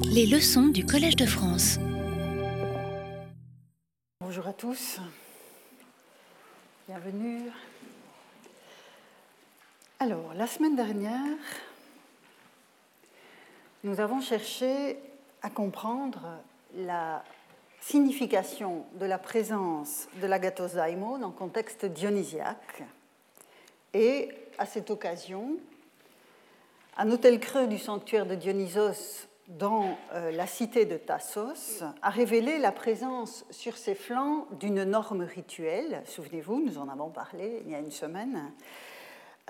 Les leçons du Collège de France. Bonjour à tous. Bienvenue. Alors, la semaine dernière, nous avons cherché à comprendre la signification de la présence de l'agathos daimon en contexte dionysiaque. Et à cette occasion, un hôtel creux du sanctuaire de Dionysos dans euh, la cité de Tassos a révélé la présence sur ses flancs d'une norme rituelle. Souvenez-vous, nous en avons parlé il y a une semaine.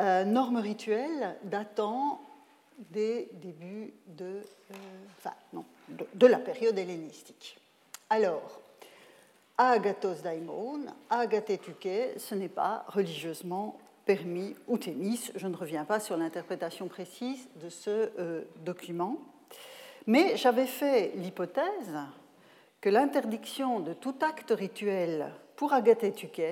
Euh, norme rituelle datant des débuts de, euh, non, de, la période hellénistique. Alors, agathos daimon, agathetuke, ce n'est pas religieusement permis ou témis. Je ne reviens pas sur l'interprétation précise de ce document. Mais j'avais fait l'hypothèse que l'interdiction de tout acte rituel pour Tuque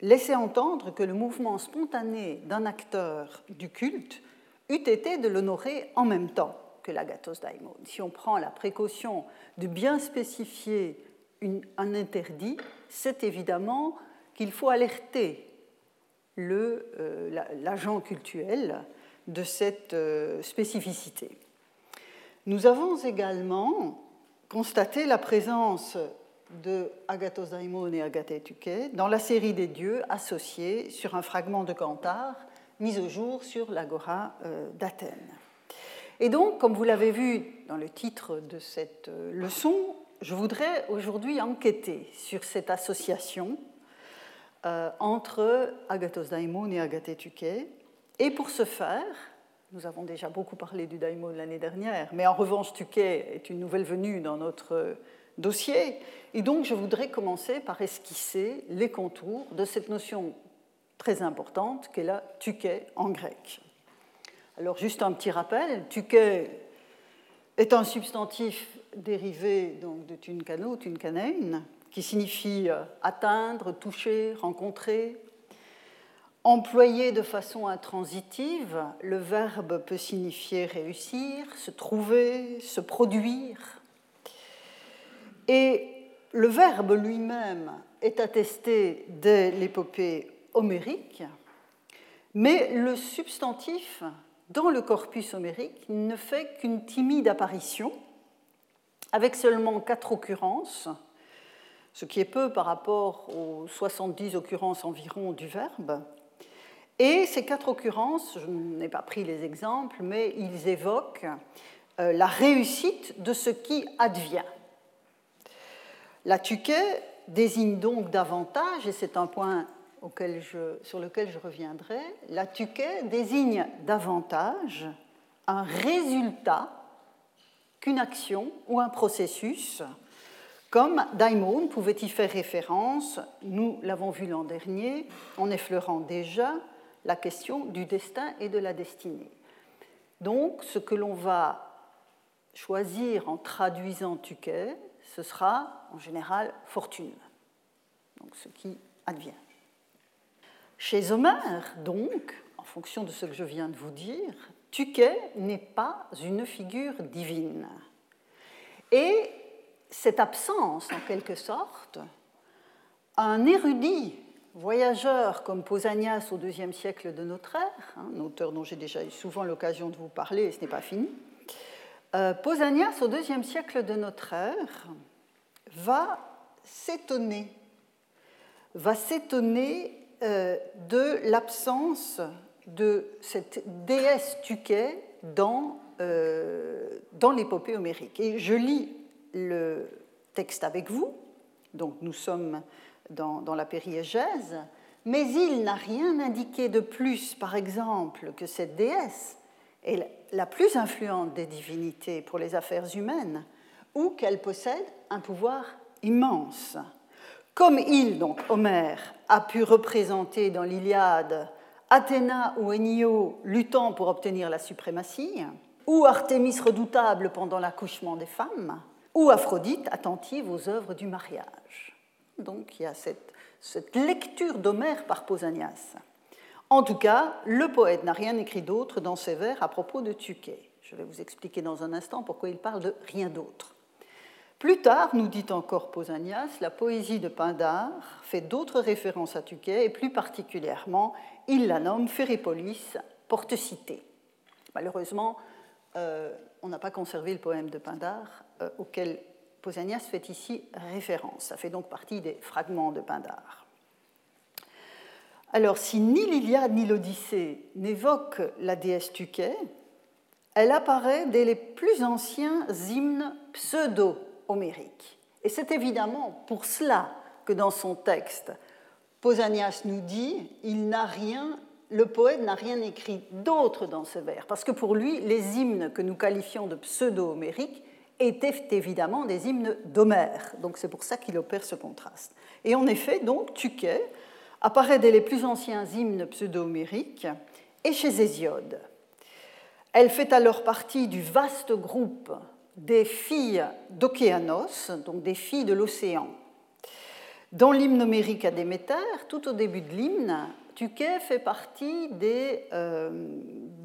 laissait entendre que le mouvement spontané d'un acteur du culte eût été de l'honorer en même temps que l'agathos daimon. Si on prend la précaution de bien spécifier un interdit, c'est évidemment qu'il faut alerter euh, l'agent cultuel de cette euh, spécificité. Nous avons également constaté la présence de Agathos Daimon et Agathetuke dans la série des dieux associés sur un fragment de Cantar mis au jour sur l'agora euh, d'Athènes. Et donc, comme vous l'avez vu dans le titre de cette leçon, je voudrais aujourd'hui enquêter sur cette association euh, entre Agathos Daimon et Agathetuke. Et pour ce faire, nous avons déjà beaucoup parlé du daimon l'année dernière, mais en revanche, Tuke est une nouvelle venue dans notre dossier. Et donc, je voudrais commencer par esquisser les contours de cette notion très importante qu'est la Tuke en grec. Alors, juste un petit rappel Tuke est un substantif dérivé donc, de tunkano, tunkanein, qui signifie euh, atteindre, toucher, rencontrer. Employé de façon intransitive, le verbe peut signifier réussir, se trouver, se produire. Et le verbe lui-même est attesté dès l'épopée homérique, mais le substantif dans le corpus homérique ne fait qu'une timide apparition, avec seulement quatre occurrences ce qui est peu par rapport aux 70 occurrences environ du verbe. Et ces quatre occurrences, je n'ai pas pris les exemples, mais ils évoquent euh, la réussite de ce qui advient. La tuque désigne donc davantage, et c'est un point sur lequel je reviendrai, la tuque désigne davantage un résultat qu'une action ou un processus comme daimon pouvait y faire référence, nous l'avons vu l'an dernier, en effleurant déjà la question du destin et de la destinée. Donc, ce que l'on va choisir en traduisant tuquet, ce sera en général fortune, donc ce qui advient. Chez Homère, donc, en fonction de ce que je viens de vous dire, tuquet n'est pas une figure divine. Et cette absence, en quelque sorte, un érudit voyageur comme Pausanias au IIe siècle de notre ère, hein, un auteur dont j'ai déjà eu souvent l'occasion de vous parler et ce n'est pas fini, euh, Pausanias au IIe siècle de notre ère va s'étonner, va s'étonner euh, de l'absence de cette déesse Tuquet dans, euh, dans l'épopée homérique. Et je lis le texte avec vous, donc nous sommes dans, la périégèse, mais il n'a rien indiqué de plus, par exemple, que cette déesse est la plus influente des divinités pour les affaires humaines, ou qu'elle possède un pouvoir immense. Comme il, donc Homère, a pu représenter dans l'Iliade Athéna ou Enio luttant pour obtenir la suprématie, ou Artémis redoutable pendant l'accouchement des femmes, ou Aphrodite attentive aux œuvres du mariage. Donc il y a cette, lecture d'Homère par Pausanias. En tout cas, le poète n'a rien écrit d'autre dans ses vers à propos de Tuquet. Je vais vous expliquer dans un instant pourquoi il parle de rien d'autre. Plus tard, nous dit encore Pausanias, la poésie de Pindare fait d'autres références à Tuquet et plus particulièrement, il la nomme Férépolis, porte-cité. Malheureusement, euh, on n'a pas conservé le poème de Pindare euh, auquel Pausanias fait ici référence. Ça fait donc partie des fragments de Pindare. Alors, si ni l'Iliade ni l'Odyssée n'évoquent la déesse Tuquet, elle apparaît dès les plus anciens hymnes pseudo-homériques. Et c'est évidemment pour cela que dans son texte, Pausanias nous dit il n'a rien, le poète n'a rien écrit d'autre dans ce vers, parce que pour lui, les hymnes que nous qualifions de pseudo-homériques étaient évidemment des hymnes d'Homère. Donc c'est pour ça qu'il opère ce contraste. Et en effet, donc, Tuquet apparaît dès les plus anciens hymnes pseudo-homériques et chez Hésiode. Elle fait alors partie du vaste groupe des filles d'Océanos, donc des filles de l'océan. Dans l'hymne homérique à Déméter, tout au début de l'hymne, Tuquet fait partie euh,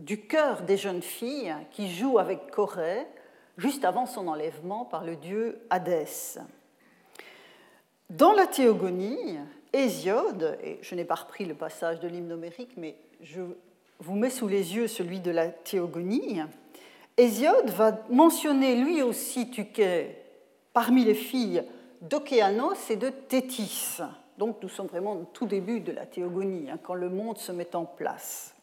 du cœur des jeunes filles qui jouent avec Corée juste avant son enlèvement par le dieu Hadès. Dans la théogonie, Hésiode, et je n'ai pas repris le passage de l'hymne homérique, mais je vous mets sous les yeux celui de la théogonie, Hésiode va mentionner lui aussi Tuquet parmi les filles d'Océanos et de Thétis. Donc nous sommes vraiment au tout début de la théogonie, hein, quand le monde se met en place.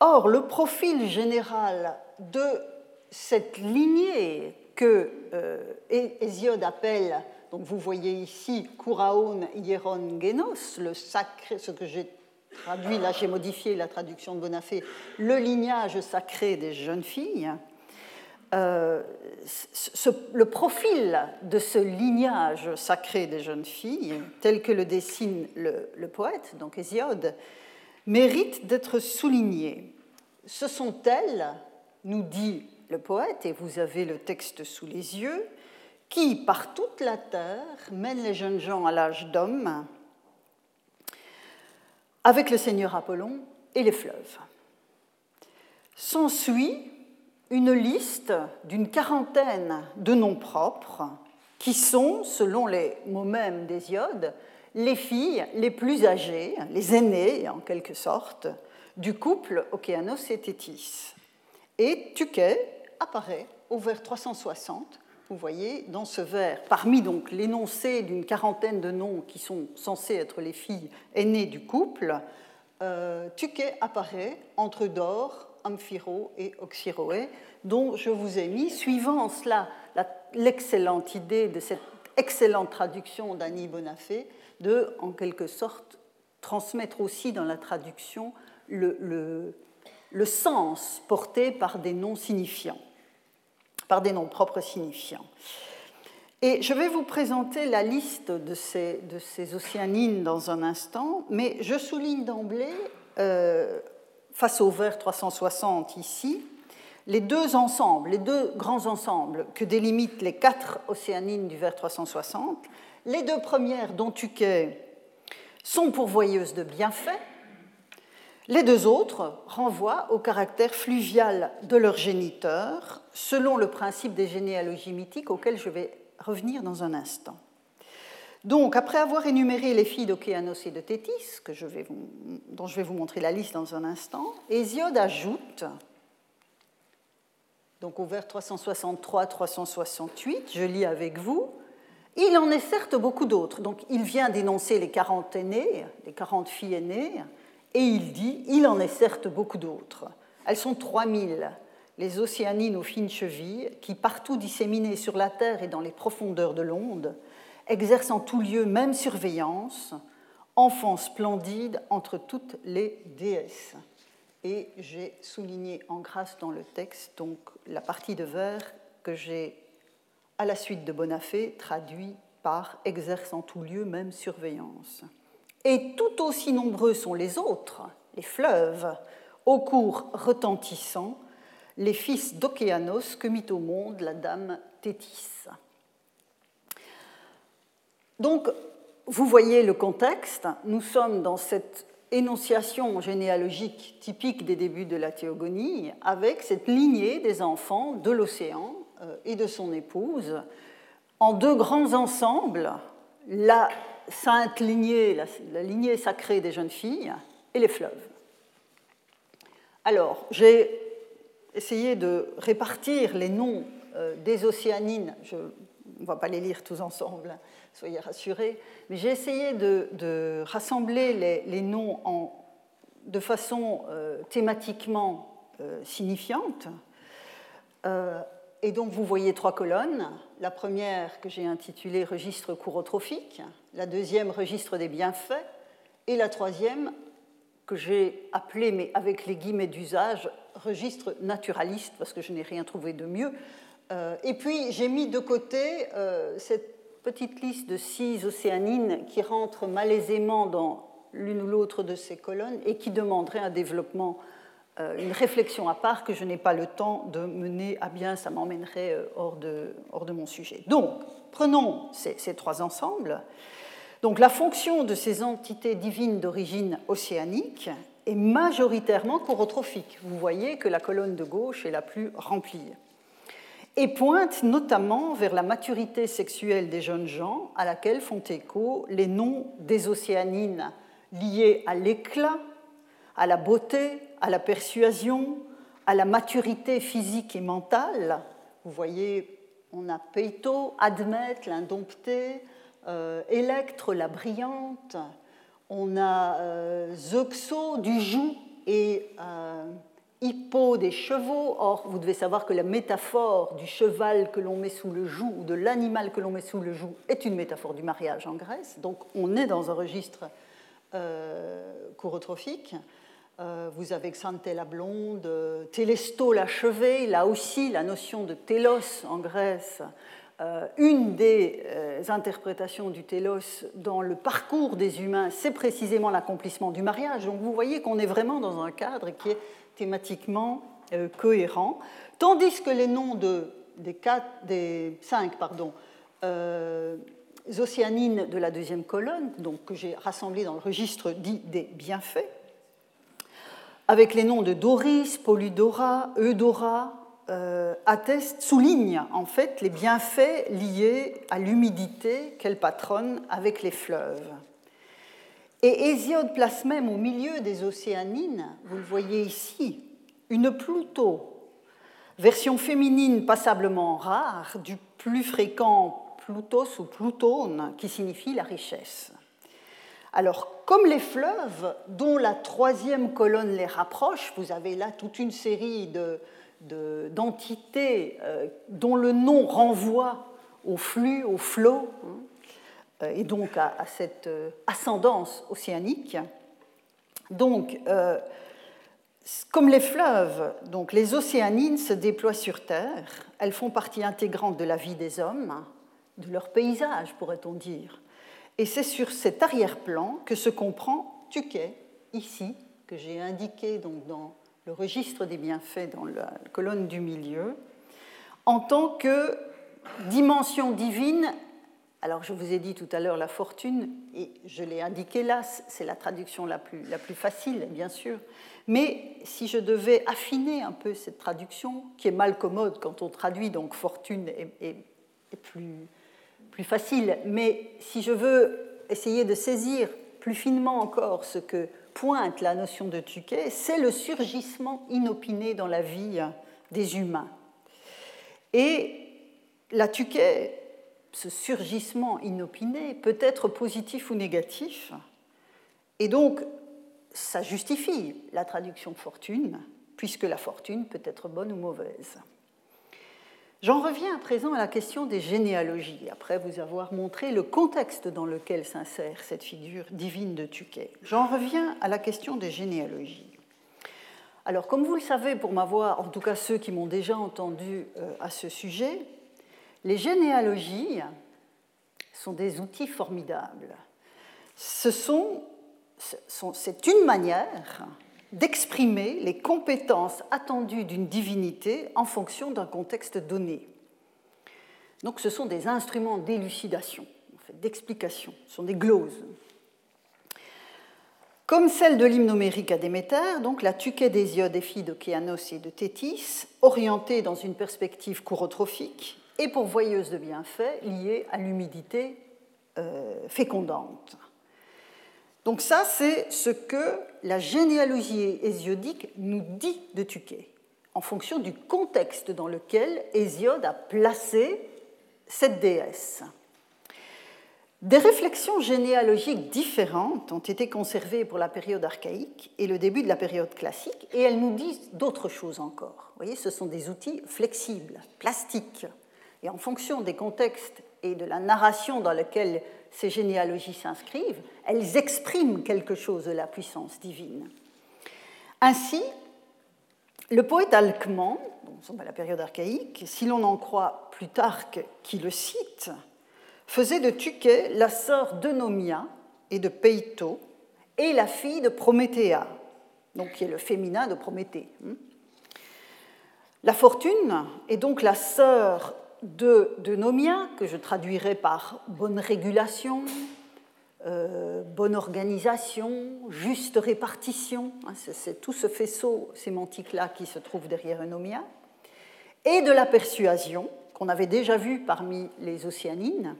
Or, le profil général de cette lignée que euh, Hésiode appelle donc vous voyez ici Kuraon Hieron Genos, le sacré, ce que j'ai traduit, là j'ai modifié la traduction de Bonafé, le lignage sacré des jeunes filles. Euh, le profil de ce lignage sacré des jeunes filles, tel que le dessine le, le poète, donc Hésiode, mérite d'être souligné. Ce sont elles, nous dit le poète, et vous avez le texte sous les yeux, qui, par toute la terre, mène les jeunes gens à l'âge d'homme avec le Seigneur Apollon et les fleuves. S'ensuit une liste d'une quarantaine de noms propres qui sont, selon les mots mêmes d'Hésiode, les filles les plus âgées, les aînées en quelque sorte, du couple Océanos et Thétis. Et Tuquet apparaît au vers 360 vous voyez, dans ce vers, parmi donc l'énoncé d'une quarantaine de noms qui sont censés être les filles aînées du couple, euh, apparaît entre Dor, Amphiro et Oxyroé, dont je vous ai mis, suivant cela l'excellente idée de cette excellente traduction d'Annie Bonafé, de, en quelque sorte, transmettre aussi dans la traduction le sens porté par des noms signifiants par des noms propres signifiants. Et je vais vous présenter la liste de ces, océanines dans un instant, mais je souligne d'emblée, euh, face au vers 360 ici, les deux ensembles, les deux grands ensembles que délimitent les quatre océanines du vers 360. Les deux premières, dont Tuquet, sont pourvoyeuses de bienfaits, les deux autres renvoient au caractère fluvial de leur géniteur, selon le principe des généalogies mythiques auquel je vais revenir dans un instant. Donc, après avoir énuméré les filles d'Océanos et de Thétis, dont je vais vous montrer la liste dans un instant, Hésiode ajoute, donc au vers 363-368, je lis avec vous, il en est certes beaucoup d'autres. Donc, il vient d'énoncer les 40 aînées, les 40 filles aînées, et il dit, il en est certes beaucoup d'autres. Elles sont 3000, les océanines aux fines chevilles, qui, partout disséminées sur la terre et dans les profondeurs de l'onde, exercent en tout lieu même surveillance, enfants splendides entre toutes les déesses. Et j'ai souligné en grâce dans le texte donc la partie de vers que j'ai, à la suite de Bonafé, traduit par exerce en tout lieu même surveillance. Et tout aussi nombreux sont les autres, les fleuves, au cours retentissant, les fils d'Océanos que mit au monde la dame Thétis. Donc, vous voyez le contexte, nous sommes dans cette énonciation généalogique typique des débuts de la théogonie avec cette lignée des enfants de l'océan euh, et de son épouse en deux grands ensembles, la sainte lignée, la, lignée sacrée des jeunes filles et les fleuves. Alors, j'ai essayé de répartir les noms euh, des océanines, je, ne va pas les lire tous ensemble, soyez rassurés, mais j'ai essayé de, rassembler les, noms de façon euh, thématiquement euh, signifiante. Et donc vous voyez trois colonnes. La première que j'ai intitulée Registre courotrophique, la deuxième Registre des bienfaits, et la troisième que j'ai appelée, mais avec les guillemets d'usage, Registre naturaliste, parce que je n'ai rien trouvé de mieux. Euh, et puis j'ai mis de côté euh, cette petite liste de six océanines qui rentrent malaisément dans l'une ou l'autre de ces colonnes et qui demanderaient un développement une réflexion à part que je n'ai pas le temps de mener à bien, ça m'emmènerait euh, hors de, hors de mon sujet. Donc, prenons ces, ces, trois ensembles. Donc, la fonction de ces entités divines d'origine océanique est majoritairement chorotrophique. Vous voyez que la colonne de gauche est la plus remplie. Et pointe notamment vers la maturité sexuelle des jeunes gens, à laquelle font écho les noms des océanines liés à l'éclat, à la beauté, à la persuasion, à la maturité physique et mentale. Vous voyez, on a Peito, Admet, l'indompté, euh, Électre, la brillante, on a euh, Zeuxo du joug et euh, Hippo des chevaux. Or, vous devez savoir que la métaphore du cheval que l'on met sous le joug ou de l'animal que l'on met sous le joug est une métaphore du mariage en Grèce. Donc, on est dans un registre euh, chorotrophique. Euh, vous avez Xanthé la blonde, Télesto l'achevé, là aussi la notion de télos en Grèce. Euh, une des euh, interprétations du télos dans le parcours des humains, c'est précisément l'accomplissement du mariage. Donc vous voyez qu'on est vraiment dans un cadre qui est thématiquement cohérent, tandis que les noms de, des, quatre, des cinq pardon, océanines de la deuxième colonne, donc que j'ai rassemblés dans le registre dit des bienfaits, avec les noms de Doris, Polydora, Eudora, euh, atteste, souligne en fait les bienfaits liés à l'humidité qu'elle patronne avec les fleuves. Et Hésiode place même au milieu des océanines, vous le voyez ici, une Pluto, version féminine passablement rare du plus fréquent Plutos ou Plutone, qui signifie la richesse. Alors, comme les fleuves, dont la troisième colonne les rapproche, vous avez là toute une série d'entités euh, dont le nom renvoie au flux, au flot, euh, et donc à, cette euh, ascendance océanique. Donc, comme les fleuves, donc les océanines se déploient sur Terre, elles font partie intégrante de la vie des hommes, de leur paysage, pourrait-on dire. Et c'est sur cet arrière-plan que se comprend Tuquet, ici, que j'ai indiqué donc dans le registre des bienfaits dans la colonne du milieu, en tant que dimension divine. Alors je vous ai dit tout à l'heure la fortune, et je l'ai indiqué là, c'est la traduction la plus, la plus facile, bien sûr. Mais si je devais affiner un peu cette traduction, qui est mal commode quand on traduit, donc fortune est plus, plus facile, mais si je veux essayer de saisir plus finement encore ce que pointe la notion de Tuquet, c'est le surgissement inopiné dans la vie des humains. Et la Tuquet, ce surgissement inopiné, peut être positif ou négatif, et donc ça justifie la traduction fortune, puisque la fortune peut être bonne ou mauvaise. J'en reviens à présent à la question des généalogies, après vous avoir montré le contexte dans lequel s'insère cette figure divine de Tuquet. J'en reviens à la question des généalogies. Alors, comme vous le savez, pour m'avoir, en tout cas ceux qui m'ont déjà entendu euh, à ce sujet, les généalogies sont des outils formidables. Ce sont, c'est une manière d'exprimer les compétences attendues d'une divinité en fonction d'un contexte donné. Donc ce sont des instruments d'élucidation, d'explication, ce sont des gloses. Comme celle de l'hymnomérique à Déméter, donc la Tuquet d'Hésiode et fille d'Océanos et de Thétis, orientée dans une perspective courotrophique et pourvoyeuse de bienfaits liés à l'humidité euh, fécondante. Donc ça, c'est ce que la généalogie hésiodique nous dit de Tuquet, en fonction du contexte dans lequel Hésiode a placé cette déesse. Des réflexions généalogiques différentes ont été conservées pour la période archaïque et le début de la période classique, et elles nous disent d'autres choses encore. Vous voyez, ce sont des outils flexibles, plastiques, et en fonction des contextes et de la narration dans laquelle ces généalogies s'inscrivent, elles expriment quelque chose de la puissance divine. Ainsi, le poète Alcman, dans la période archaïque, si l'on en croit Plutarque qui le cite, faisait de Tuquet la sœur d'Eunomia et de Peito et la fille de Prométhéa, donc qui est le féminin de Prométhée. Hein. La fortune est donc la sœur de, Nomia, que je traduirai par bonne régulation, euh, bonne organisation, juste répartition. Hein, c'est tout ce faisceau sémantique-là qui se trouve derrière Eunomia. Et de la persuasion, qu'on avait déjà vu parmi les océanines,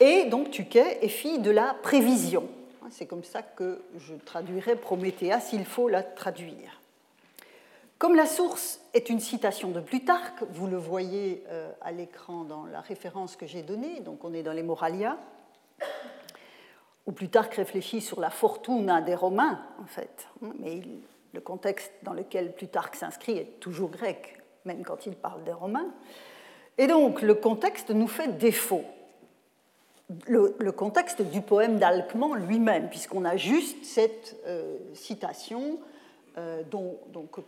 et donc Tuquet est fille de la prévision. C'est comme ça que je traduirai Prométhéa s'il faut la traduire. Comme la source est une citation de Plutarque, vous le voyez euh, à l'écran dans la référence que j'ai donnée, donc on est dans les Moralia, où Plutarque réfléchit sur la fortuna des Romains, en fait. Mais le contexte dans lequel Plutarque s'inscrit est toujours grec, même quand il parle des Romains. Et donc le contexte nous fait défaut le, contexte du poème d'Alcman lui-même, puisqu'on a juste cette euh, citation euh, dont,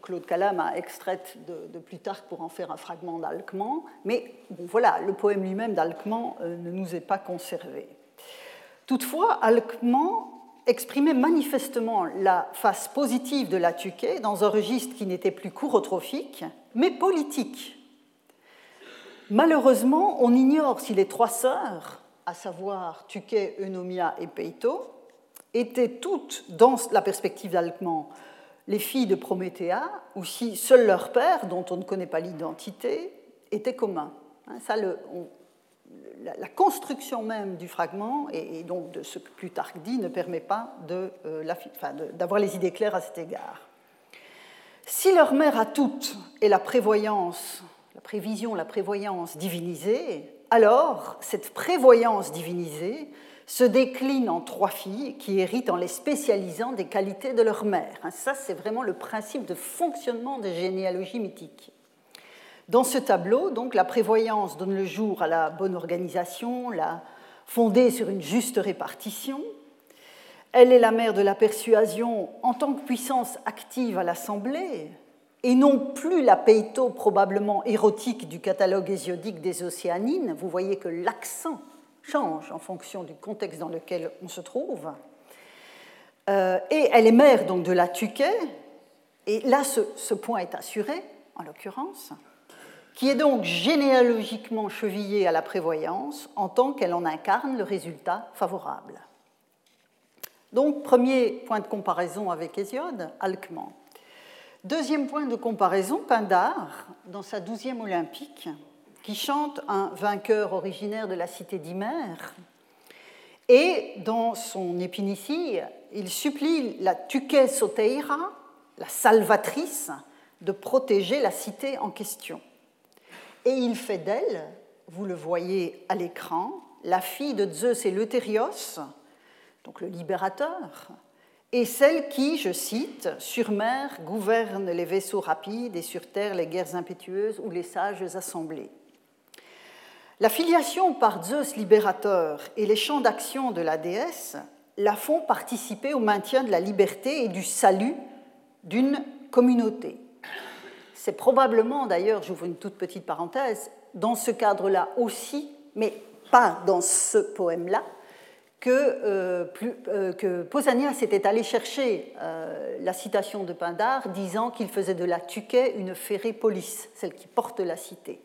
Claude Calam a extraite de, Plutarque pour en faire un fragment d'Alcman. Mais voilà, le poème lui-même d'Alcman euh, ne nous est pas conservé. Toutefois, Alcman exprimait manifestement la face positive de la Tuquet dans un registre qui n'était plus courotrophique, mais politique. Malheureusement, on ignore si les trois sœurs à savoir Tuquet, Eunomia et Peito, étaient toutes, dans la perspective d'Alcman, les filles de Prométhéa, ou si seul leur père, dont on ne connaît pas l'identité, était commun. Hein, ça, la, construction même du fragment, et, donc de ce que Plutarque dit, ne permet pas euh, d'avoir les idées claires à cet égard. Si leur mère à toutes est la prévoyance, la prévision, la prévoyance divinisée, alors, cette prévoyance divinisée se décline en trois filles qui héritent en les spécialisant des qualités de leur mère. Hein, ça, c'est vraiment le principe de fonctionnement des généalogies mythiques. Dans ce tableau, donc, la prévoyance donne le jour à la bonne organisation, la fondée sur une juste répartition. Elle est la mère de la persuasion en tant que puissance active à l'Assemblée, et non plus la peito probablement érotique du catalogue hésiodique des océanines. Vous voyez que l'accent change en fonction du contexte dans lequel on se trouve. Euh, et elle est mère donc de la Tuquet, et là ce, point est assuré, en l'occurrence, qui est donc généalogiquement chevillée à la prévoyance en tant qu'elle en incarne le résultat favorable. Donc, premier point de comparaison avec Hésiode, Alcman. Deuxième point de comparaison, Pindar, dans sa douzième olympique, qui chante un vainqueur originaire de la cité d'Hymère. Et dans son épinicie, il supplie la Tuque Soteira, la salvatrice, de protéger la cité en question. Et il fait d'elle, vous le voyez à l'écran, la fille de Zeus et l'Euthérios, donc le libérateur, et celle qui, je cite, sur mer gouverne les vaisseaux rapides et sur terre les guerres impétueuses ou les sages assemblées. La filiation par Zeus libérateur et les champs d'action de la déesse la font participer au maintien de la liberté et du salut d'une communauté. C'est probablement, d'ailleurs, j'ouvre une toute petite parenthèse, dans ce cadre-là aussi, mais pas dans ce poème-là, que, euh, euh, Pausanias était allé chercher euh, la citation de Pindare disant qu'il faisait de la Tuquet une police, celle qui porte la cité.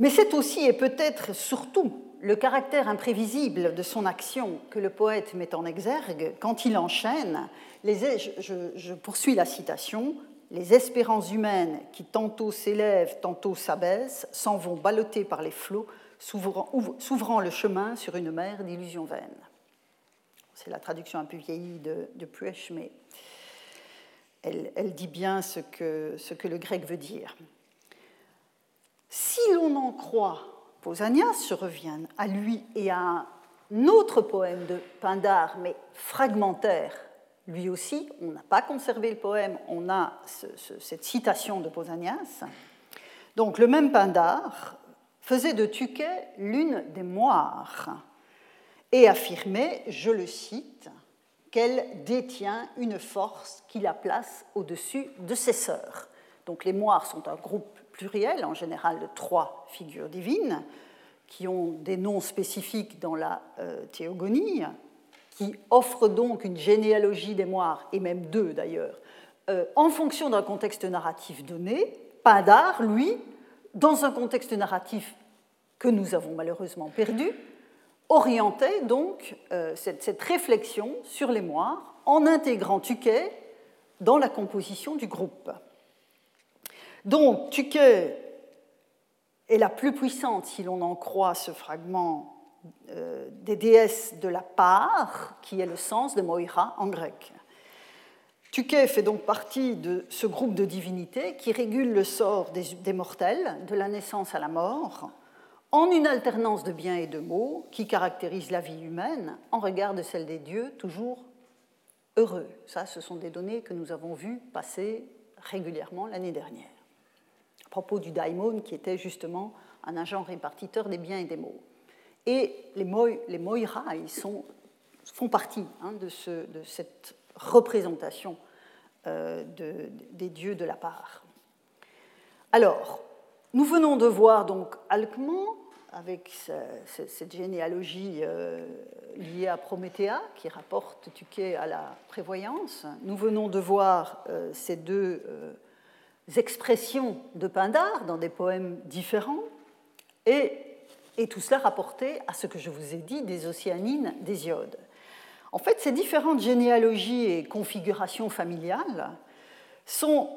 Mais c'est aussi et peut-être surtout le caractère imprévisible de son action que le poète met en exergue quand il enchaîne, les, je, poursuis la citation, les espérances humaines qui tantôt s'élèvent, tantôt s'abaissent, s'en vont balloter par les flots, s'ouvrant le chemin sur une mer d'illusions vaines. C'est la traduction un peu vieillie de, de mais elle, dit bien ce que le grec veut dire. Si l'on en croit Pausanias, je reviens à lui et à un autre poème de Pindare, mais fragmentaire, lui aussi, on n'a pas conservé le poème, on a cette citation de Pausanias. Donc le même Pindare faisait de Tuquet l'une des moires et affirmait, je le cite, qu'elle détient une force qui la place au-dessus de ses sœurs. Donc les moires sont un groupe en général trois figures divines, qui ont des noms spécifiques dans la euh, théogonie, qui offrent donc une généalogie des moires, et même deux d'ailleurs, euh, en fonction d'un contexte narratif donné. Pindar, lui, dans un contexte narratif que nous avons malheureusement perdu, orientait donc euh, cette, cette, réflexion sur les moires en intégrant Tuquet dans la composition du groupe. Donc, Tuquet est la plus puissante, si l'on en croit ce fragment euh, des déesses de la part, qui est le sens de Moira en grec. Tuquet fait donc partie de ce groupe de divinités qui régule le sort des, mortels, de la naissance à la mort, en une alternance de biens et de maux qui caractérise la vie humaine en regard de celle des dieux, toujours heureux. Ça, ce sont des données que nous avons vues passer régulièrement l'année dernière propos du daimon qui était justement un agent répartiteur des biens et des maux. Et les, moira, ils sont, font partie hein, de, ce, de, cette représentation euh, de, des dieux de la part. Alors, nous venons de voir donc Alcman avec cette généalogie euh, liée à Prométhée qui rapporte Tuquet à la prévoyance. Nous venons de voir euh, ces deux expressions de Pindare dans des poèmes différents, et, et, tout cela rapporté à ce que je vous ai dit des océanines d'Hésiode. En fait, ces différentes généalogies et configurations familiales sont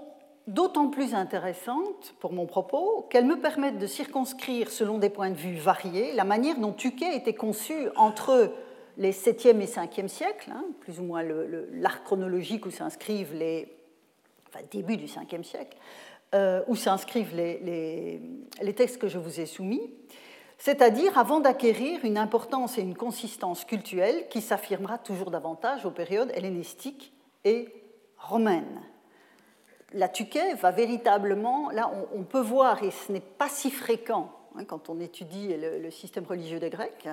d'autant plus intéressantes pour mon propos qu'elles me permettent de circonscrire, selon des points de vue variés, la manière dont Tuquet était conçu entre les 7e et 5e siècles, hein, plus ou moins l'arc chronologique où s'inscrivent les début du 5e siècle, euh, où s'inscrivent les, textes que je vous ai soumis, c'est-à-dire avant d'acquérir une importance et une consistance cultuelle qui s'affirmera toujours davantage aux périodes hellénistiques et romaines. La Tuquet va véritablement, là on, peut voir, et ce n'est pas si fréquent hein, quand on étudie le, système religieux des Grecs,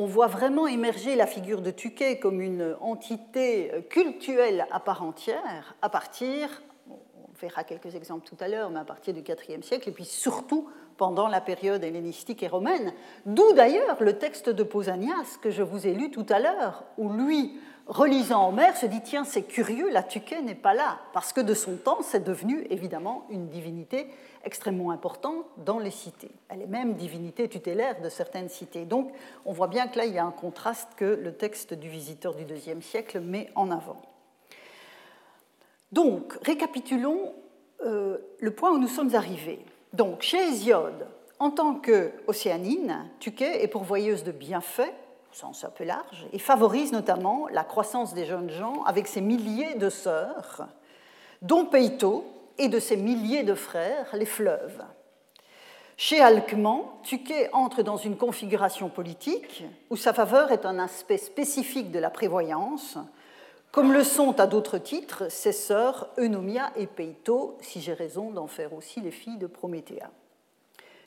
on voit vraiment émerger la figure de Tuquet comme une entité cultuelle à part entière à partir on verra quelques exemples tout à l'heure, mais à partir du IVe siècle, et puis surtout pendant la période hellénistique et romaine, d'où d'ailleurs le texte de Pausanias que je vous ai lu tout à l'heure, où lui, relisant Homère, se dit tiens, c'est curieux, la Tuquet n'est pas là, parce que de son temps, c'est devenu évidemment une divinité extrêmement importante dans les cités. Elle est même divinité tutélaire de certaines cités. Donc on voit bien que là, il y a un contraste que le texte du visiteur du IIe siècle met en avant. Donc, récapitulons euh, le point où nous sommes arrivés. Donc, chez Hésiode, en tant qu'océanine, Tuquet est pourvoyeuse de bienfaits, au sens un peu large, et favorise notamment la croissance des jeunes gens avec ses milliers de sœurs, dont Peito, et de ses milliers de frères, les fleuves. Chez Alcman, Tuquet entre dans une configuration politique où sa faveur est un aspect spécifique de la prévoyance, comme le sont à d'autres titres ses sœurs Eunomia et Peito, si j'ai raison d'en faire aussi les filles de Prométhée.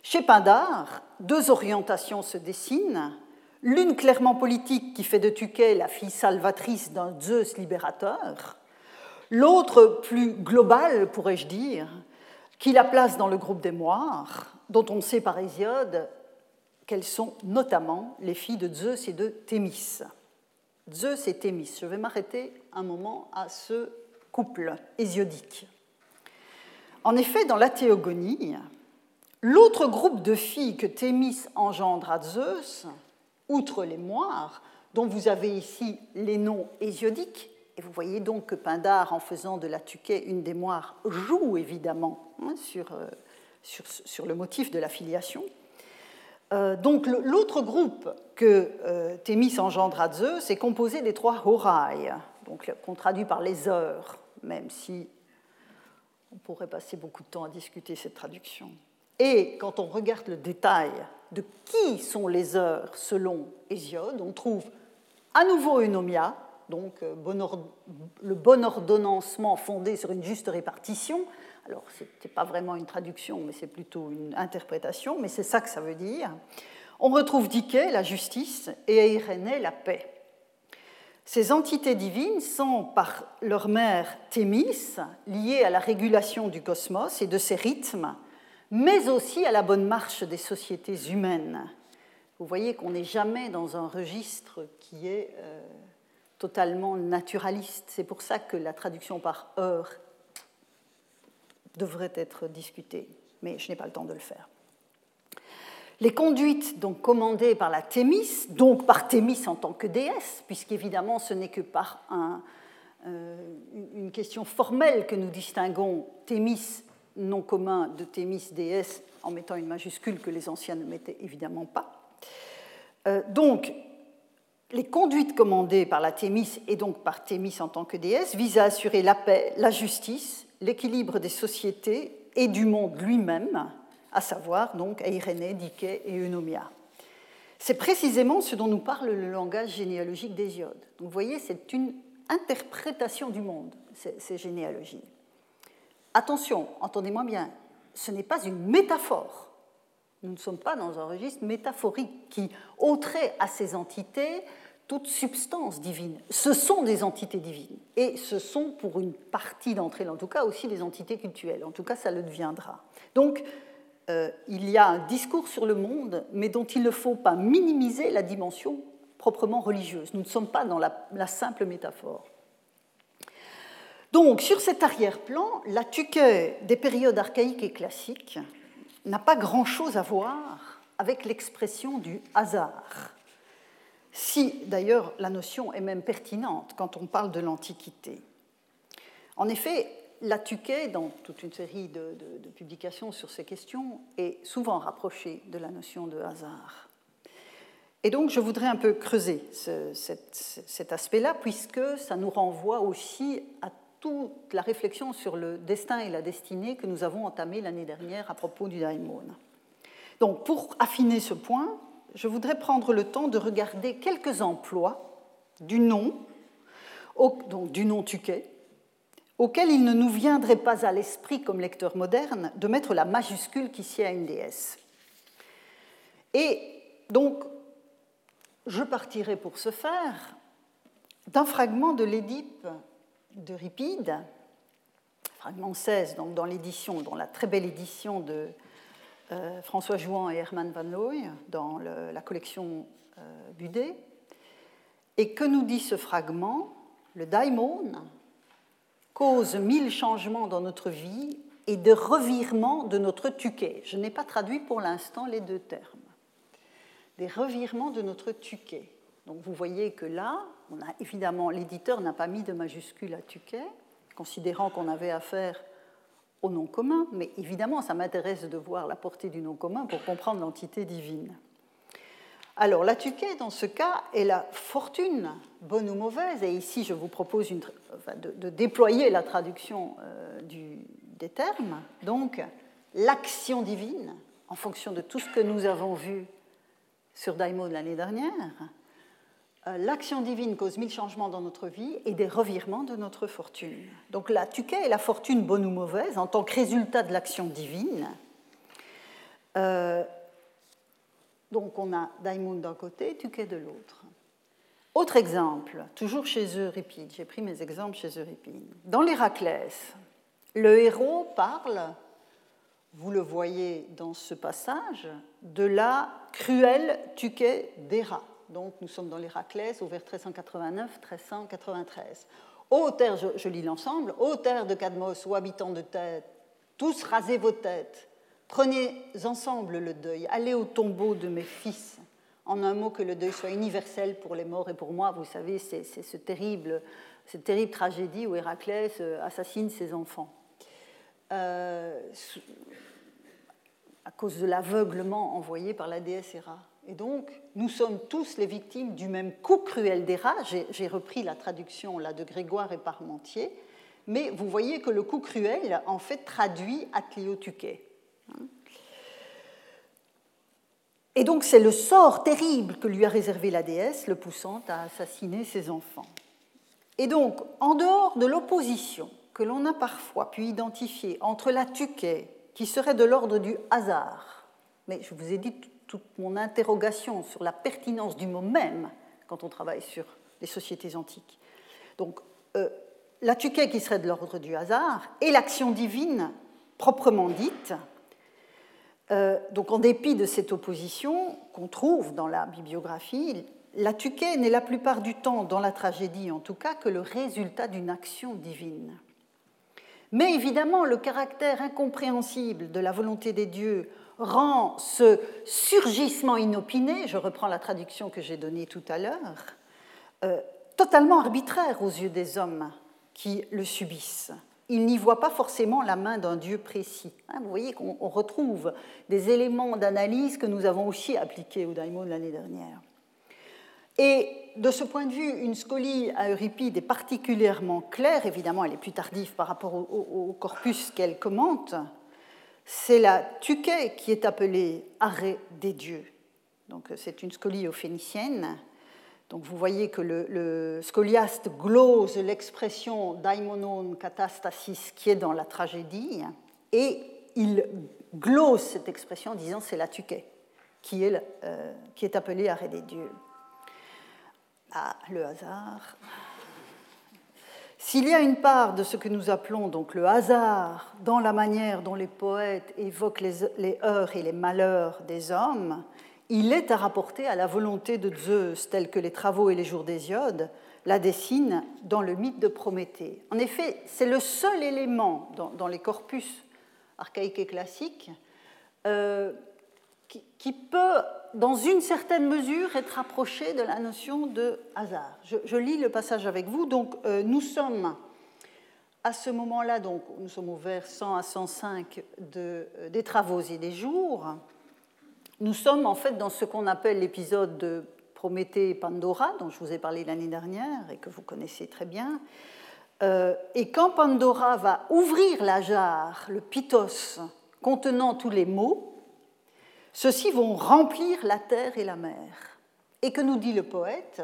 Chez Pindare, deux orientations se dessinent, l'une clairement politique qui fait de Tuquet la fille salvatrice d'un Zeus libérateur, l'autre plus globale, pourrais-je dire, qui la place dans le groupe des Moires, dont on sait par Hésiode qu'elles sont notamment les filles de Zeus et de Thémis. Zeus et Thémis. Je vais m'arrêter un moment à ce couple hésiodique. En effet, dans la théogonie, L'autre groupe de filles que Thémis engendre à Zeus, outre les moires, dont vous avez ici les noms hésiodiques, vous voyez donc que Pindare, en faisant de la Tuquet une des joue évidemment hein, euh, sur, sur, le motif de la filiation. Euh, donc l'autre groupe que euh, Thémis engendre à Zeus est composé des trois Horai, donc qu'on traduit par les heures, même si on pourrait passer beaucoup de temps à discuter cette traduction. Et quand on regarde le détail de qui sont les heures selon Hésiode, on trouve à nouveau Eunomia, donc euh, le bon ordonnancement fondé sur une juste répartition. Alors, ce n'est pas vraiment une traduction, mais c'est plutôt une interprétation, mais c'est ça que ça veut dire. On retrouve Diké, la justice, et Irénée, la paix. Ces entités divines sont, par leur mère Thémis, liées à la régulation du cosmos et de ses rythmes, mais aussi à la bonne marche des sociétés humaines. Vous voyez qu'on n'est jamais dans un registre qui est euh, totalement naturaliste. C'est pour ça que la traduction par heure devrait être discutée, mais je n'ai pas le temps de le faire. Les conduites donc commandées par la Thémis, donc par Thémis en tant que déesse, puisqu'évidemment ce n'est que par euh, une question formelle que nous distinguons Thémis nom commun de Thémis déesse en mettant une majuscule que les anciens ne mettaient évidemment pas. Euh, donc, les conduites commandées par la Thémis et donc par Thémis en tant que déesse visent à assurer la paix, la justice, l'équilibre des sociétés et du monde lui-même, à savoir donc Irénée, Diké et Eunomia. C'est précisément ce dont nous parle le langage généalogique d'Hésiode. vous voyez, c'est une interprétation du monde, ces généalogies. Attention, entendez-moi bien, ce n'est pas une métaphore. Nous ne sommes pas dans un registre métaphorique qui ôterait à ces entités toute substance divine. Ce sont des entités divines. Et ce sont, pour une partie d'entre elles en tout cas, aussi des entités cultuelles. En tout cas, ça le deviendra. Donc, euh, il y a un discours sur le monde, mais dont il ne faut pas minimiser la dimension proprement religieuse. Nous ne sommes pas dans la, simple métaphore. Donc, sur cet arrière-plan, la tuque des périodes archaïques et classiques n'a pas grand-chose à voir avec l'expression du hasard si d'ailleurs la notion est même pertinente quand on parle de l'Antiquité. En effet, la Tuquet, dans toute une série de, publications sur ces questions, est souvent rapprochée de la notion de hasard. Et donc je voudrais un peu creuser cet, aspect-là, puisque ça nous renvoie aussi à toute la réflexion sur le destin et la destinée que nous avons entamée l'année dernière à propos du daimon. Donc pour affiner ce point, je voudrais prendre le temps de regarder quelques emplois du nom, donc du nom Tuquet, auquel il ne nous viendrait pas à l'esprit comme lecteur moderne de mettre la majuscule qui sied à une déesse. Et donc, je partirai pour ce faire d'un fragment de l'Édipe d'Euripide, fragment 16, donc dans la très belle édition de euh, François Jouan et Herman Van Looy dans la collection euh, Budet. Et que nous dit ce fragment? Le daimon cause mille changements dans notre vie et de revirements de notre tuquet. Je n'ai pas traduit pour l'instant les deux termes. Des revirements de notre tuquet. Donc vous voyez que là, on a évidemment, l'éditeur n'a pas mis de majuscule à tuquet, considérant qu'on avait affaire au nom commun, mais évidemment, ça m'intéresse de voir la portée du nom commun pour comprendre l'entité divine. Alors, la tuquet, dans ce cas, est la fortune, bonne ou mauvaise, et ici, je vous propose de, déployer la traduction euh, des termes. Donc, l'action divine, en fonction de tout ce que nous avons vu sur Daimon l'année dernière, l'action divine cause mille changements dans notre vie et des revirements de notre fortune. Donc la tuquet est la fortune bonne ou mauvaise en tant que résultat de l'action divine. Euh, donc on a Daimon d'un côté, tuquet de l'autre. Autre exemple, toujours chez Euripide, j'ai pris mes exemples chez Euripide. Dans l'Héraclès, le héros parle, vous le voyez dans ce passage, de la cruelle tuquet d'Héra donc nous sommes dans l'Héraclès au vers 1389-1393. Ô terre, je, lis l'ensemble, ô terre de Cadmos, ô habitants de tête, tous rasez vos têtes, Prenez ensemble le deuil, allez au tombeau de mes fils. En un mot, que le deuil soit universel pour les morts et pour moi. Vous savez, c'est ce terrible, cette terrible tragédie où Héraclès euh, assassine ses enfants. Euh, à cause de l'aveuglement envoyé par la déesse Héra. Et donc, nous sommes tous les victimes du même coup cruel d'Héra. J'ai repris la traduction là, de Grégoire et Parmentier. Mais vous voyez que le coup cruel, en fait, traduit Atliotuke. Et donc c'est le sort terrible que lui a réservé la déesse, le poussant à assassiner ses enfants. Et donc, en dehors de l'opposition que l'on a parfois pu identifier entre la tuquet, qui serait de l'ordre du hasard, mais je vous ai dit toute mon interrogation sur la pertinence du mot même quand on travaille sur les sociétés antiques. Donc, euh, la tuquet qui serait de l'ordre du hasard et l'action divine proprement dite, euh, donc en dépit de cette opposition qu'on trouve dans la bibliographie, la tuquet n'est la plupart du temps, dans la tragédie en tout cas, que le résultat d'une action divine. Mais évidemment, le caractère incompréhensible de la volonté des dieux rend ce surgissement inopiné, je reprends la traduction que j'ai donnée tout à l'heure, euh, totalement arbitraire aux yeux des hommes qui le subissent il n'y voit pas forcément la main d'un Dieu précis. Hein, vous voyez qu'on retrouve des éléments d'analyse que nous avons aussi appliqués au Daimon l'année dernière. Et de ce point de vue, une scolie à Euripide est particulièrement claire, évidemment elle est plus tardive par rapport au, corpus qu'elle commente, c'est la Tuquet qui est appelée arrêt des dieux. Donc c'est une scolie phénicienne donc vous voyez que le, scoliaste glose l'expression daimonon katastasis qui est dans la tragédie, et il glose cette expression en disant c'est la tuquet qui est, euh, qui est appelée arrêt des dieux. Ah, le hasard. S'il y a une part de ce que nous appelons donc le hasard dans la manière dont les poètes évoquent les, les heures et les malheurs des hommes, il est à rapporter à la volonté de Zeus, telle que les travaux et les jours d'Hésiode la dessinent dans le mythe de Prométhée. En effet, c'est le seul élément dans, les corpus archaïques et classiques euh, qui, peut, dans une certaine mesure, être approché de la notion de hasard. Je, lis le passage avec vous. Donc, euh, nous sommes à ce moment-là, donc, nous sommes au vers 100 à 105 de, euh, des travaux et des jours. Nous sommes en fait dans ce qu'on appelle l'épisode de Prométhée et Pandora, dont je vous ai parlé l'année dernière et que vous connaissez très bien. Euh, et quand Pandora va ouvrir la jarre, le pitos, contenant tous les mots, ceux-ci vont remplir la terre et la mer. Et que nous dit le poète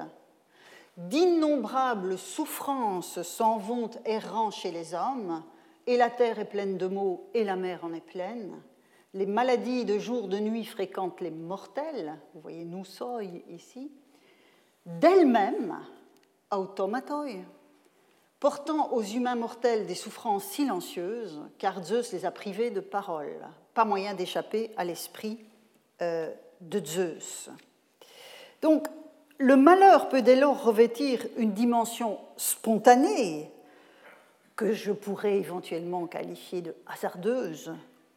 D'innombrables souffrances s'en vont errant chez les hommes, et la terre est pleine de mots, et la mer en est pleine. Les maladies de jour, de nuit fréquentent les mortels, vous voyez nous soi ici, d'elles-mêmes, automatoi, portant aux humains mortels des souffrances silencieuses, car Zeus les a privés de parole, pas moyen d'échapper à l'esprit de Zeus. Donc, le malheur peut dès lors revêtir une dimension spontanée, que je pourrais éventuellement qualifier de hasardeuse,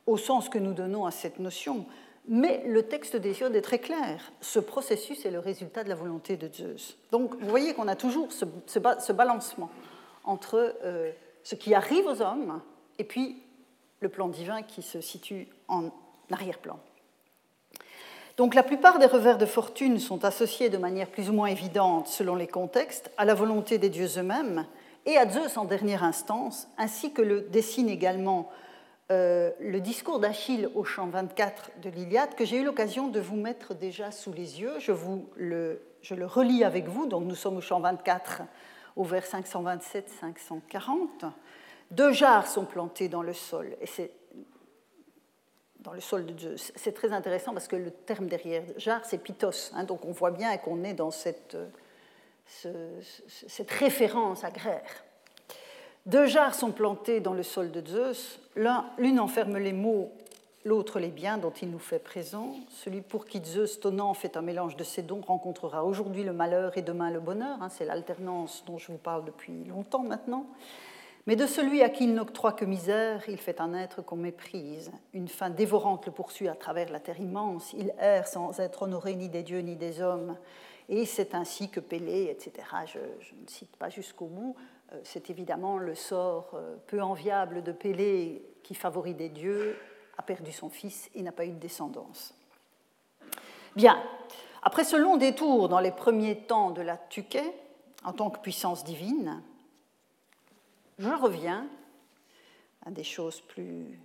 au sens que nous donnons à cette notion, mais le texte d'Hésiode est très clair. Ce processus est le résultat de la volonté de Zeus. Donc vous voyez qu'on a toujours ce, balancement entre euh, ce qui arrive aux hommes et puis le plan divin qui se situe en arrière-plan. Donc la plupart des revers de fortune sont associés de manière plus ou moins évidente, selon les contextes, à la volonté des dieux eux-mêmes et à Zeus en dernière instance, ainsi que le dessine également euh, le discours d'Achille au chant 24 de l'Iliade que j'ai eu l'occasion de vous mettre déjà sous les yeux. Je, vous le, je le relis avec vous. Donc nous sommes au chant 24 au vers 527-540. Deux jarres sont plantées dans le sol. Et c'est dans le sol de Zeus. C'est très intéressant parce que le terme derrière jarre, c'est pitos. Hein. donc on voit bien qu'on est dans cette, cette référence agraire. Deux jarres sont plantées dans le sol de Zeus. L'une enferme les mots, l'autre les biens dont il nous fait présent. Celui pour qui Zeus, tonnant, fait un mélange de ses dons, rencontrera aujourd'hui le malheur et demain le bonheur. Hein, c'est l'alternance dont je vous parle depuis longtemps maintenant. Mais de celui à qui il n'octroie que misère, il fait un être qu'on méprise. Une fin dévorante le poursuit à travers la terre immense. Il erre sans être honoré ni des dieux ni des hommes. Et c'est ainsi que Pélé, etc., je, ne cite pas jusqu'au bout, euh, c'est évidemment le sort euh, peu enviable de Pélé qui favorise des dieux, a perdu son fils et n'a pas eu de descendance. Bien, après ce long détour dans les premiers temps de la Tuquet, en tant que puissance divine, je reviens à des choses plus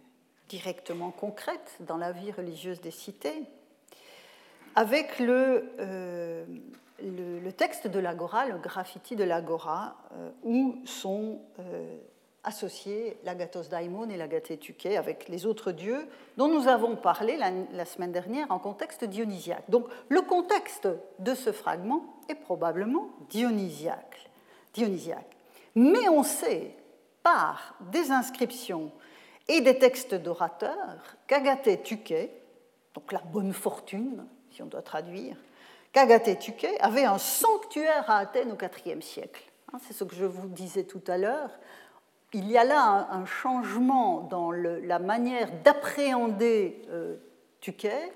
directement concrètes dans la vie religieuse des cités, avec le, euh, le, texte de l'Agora, le graffiti de l'Agora, euh, où sont euh, associés l'Agathos Daimon et l'Agathé Tuké avec les autres dieux dont nous avons parlé la, semaine dernière en contexte dionysiaque. Donc le contexte de ce fragment est probablement dionysiaque. dionysiaque. Mais on sait par des inscriptions et des textes d'orateurs qu'Agathé Tuké, donc la bonne fortune, si on doit traduire, qu'Agathé Tuké avait un sanctuaire à Athènes au IVe siècle. Hein, c'est ce que je vous disais tout à l'heure. Il y a là un, changement dans la manière d'appréhender euh, Tuké,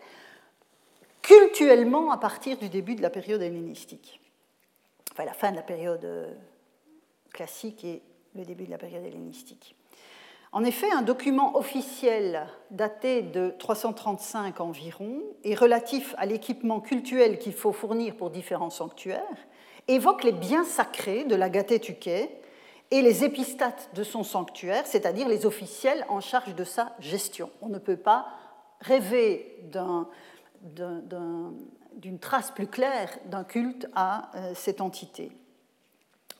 cultuellement à partir du début de la période hellénistique. Enfin, la fin de la période euh, classique et le début de la période hellénistique. En effet, un document officiel daté de 335 environ et relatif à l'équipement cultuel qu'il faut fournir pour différents sanctuaires évoque les biens sacrés de la Tuquet et les épistates de son sanctuaire, c'est-à-dire les officiels en charge de sa gestion. On ne peut pas rêver d'une trace plus claire d'un culte à euh, cette entité.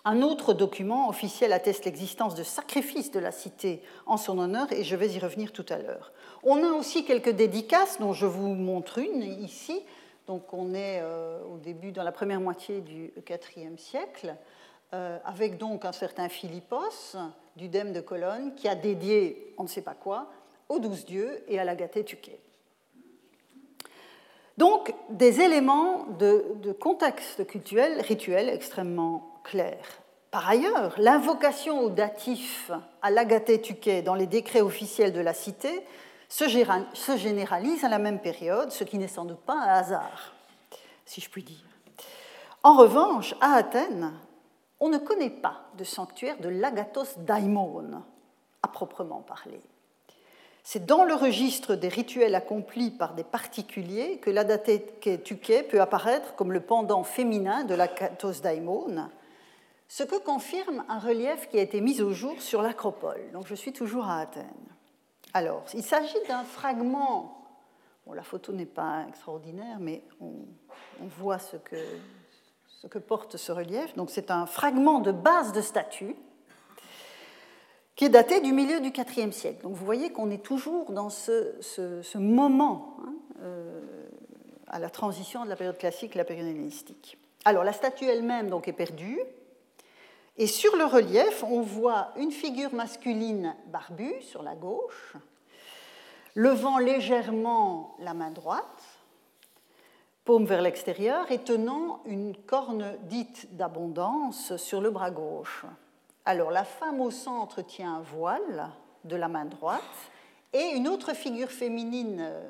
Un autre document officiel atteste l'existence de sacrifices de la cité en son honneur et je vais y revenir tout à l'heure. On a aussi quelques dédicaces dont je vous montre une ici. Donc on est euh, au début, dans la première moitié du IVe siècle, euh, avec donc un certain Philippos du Dème de Cologne qui a dédié on ne sait pas quoi aux douze dieux et à la gâté Tuquet. Donc des éléments de, de contexte culturel, rituel extrêmement Par ailleurs, l'invocation au datif à l'agaté dans les décrets officiels de la cité se généralise à la même période, ce qui n'est sans doute pas un hasard, si je puis dire. En revanche, à Athènes, on ne connaît pas de sanctuaire de l'agathos daimon, à proprement parler. C'est dans le registre des rituels accomplis par des particuliers que l'agathé peut apparaître comme le pendant féminin de l'agathos daimon, ce que confirme un relief qui a été mis au jour sur l'acropole. Donc je suis toujours à Athènes. Alors, il s'agit d'un fragment, bon, la photo n'est pas extraordinaire, mais on, voit ce que, ce que, porte ce relief. Donc c'est un fragment de base de statue qui est daté du milieu du IVe siècle. Donc vous voyez qu'on est toujours dans ce, moment hein, euh, à la transition de la période classique à la période hellénistique. Alors la statue elle-même donc est perdue, et sur le relief, on voit une figure masculine barbue sur la gauche, levant légèrement la main droite, paume vers l'extérieur, et tenant une corne dite d'abondance sur le bras gauche. Alors la femme au centre tient un voile de la main droite, et une autre figure féminine euh,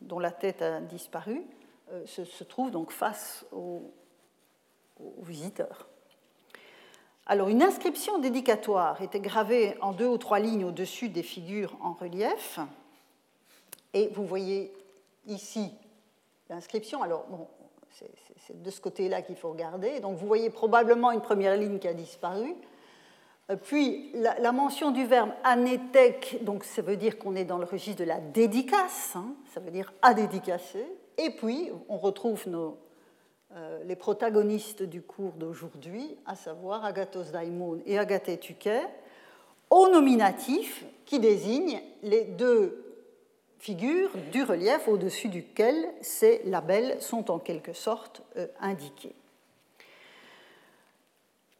dont la tête a disparu euh, se, trouve donc face aux visiteurs. Alors, une inscription dédicatoire était gravée en deux ou trois lignes au-dessus des figures en relief. Et vous voyez ici l'inscription. Alors, bon, c'est de ce côté-là qu'il faut regarder. Donc, vous voyez probablement une première ligne qui a disparu. Euh, puis, la, mention du verbe anétèque, donc ça veut dire qu'on est dans le registre de la dédicace, hein, ça veut dire à dédicacer. Et puis, on retrouve nos les protagonistes du cours d'aujourd'hui, à savoir Agathos Daimon et Agathé Tuquet, au nominatif qui désigne les deux figures du relief au-dessus duquel ces labels sont en quelque sorte euh, indiqués.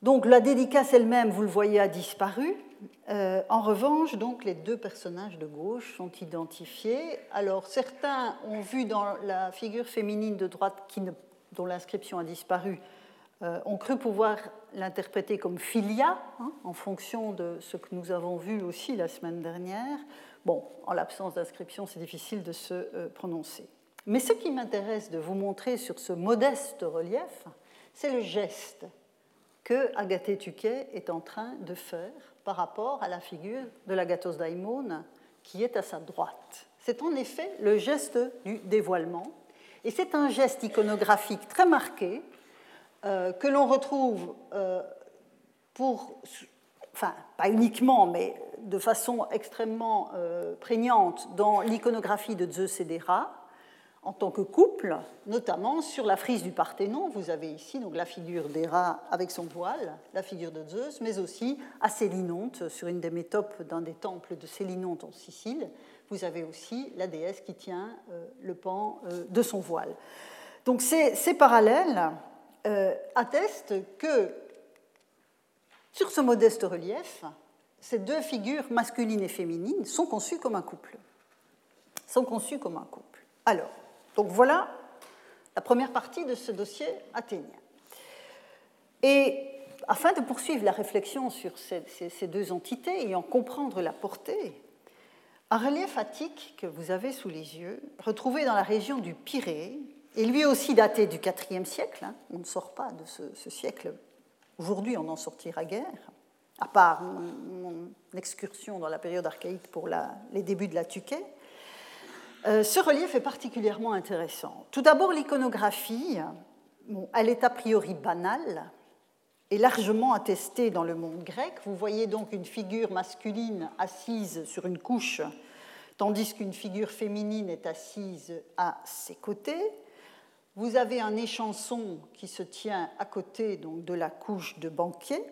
Donc la dédicace elle-même, vous le voyez, a disparu. Euh, en revanche, donc les deux personnages de gauche sont identifiés. Alors certains ont vu dans la figure féminine de droite qui ne dont l'inscription a disparu, on crut pouvoir l'interpréter comme filia, hein, en fonction de ce que nous avons vu aussi la semaine dernière. Bon, en l'absence d'inscription, c'est difficile de se prononcer. Mais ce qui m'intéresse de vous montrer sur ce modeste relief, c'est le geste que Agathe Tuquet est en train de faire par rapport à la figure de l'agathos daimon qui est à sa droite. C'est en effet le geste du dévoilement, et c'est un geste iconographique très marqué euh, que l'on retrouve euh, pas uniquement, mais de façon extrêmement euh, prégnante dans l'iconographie de Zeus et d'Héra, en tant que couple, notamment sur la frise du Parthénon. Vous avez ici donc la figure d'Héra avec son voile, la figure de Zeus, mais aussi à Célinonte, sur une des métopes d'un des temples de Célinonte en Sicile. Vous avez aussi la déesse qui tient euh, le pan euh, de son voile. Donc ces, parallèles euh, attestent que sur ce modeste relief, ces deux figures masculines et féminines sont conçues comme un couple. Sont conçues comme un couple. Alors, donc voilà la première partie de ce dossier athénien. Et afin de poursuivre la réflexion sur ces, deux entités et en comprendre la portée, un relief attique que vous avez sous les yeux, retrouvé dans la région du Pirée, et lui aussi daté du IVe siècle, hein, on ne sort pas de ce, siècle, aujourd'hui on n'en sortira guère, à part mon, excursion dans la période archaïque pour les débuts de la Tuquet, euh, ce relief est particulièrement intéressant. Tout d'abord, l'iconographie, elle est a priori banale et largement attestée dans le monde grec. Vous voyez donc une figure masculine assise sur une couche, tandis qu'une figure féminine est assise à ses côtés. Vous avez un échanson qui se tient à côté donc, de la couche de banquet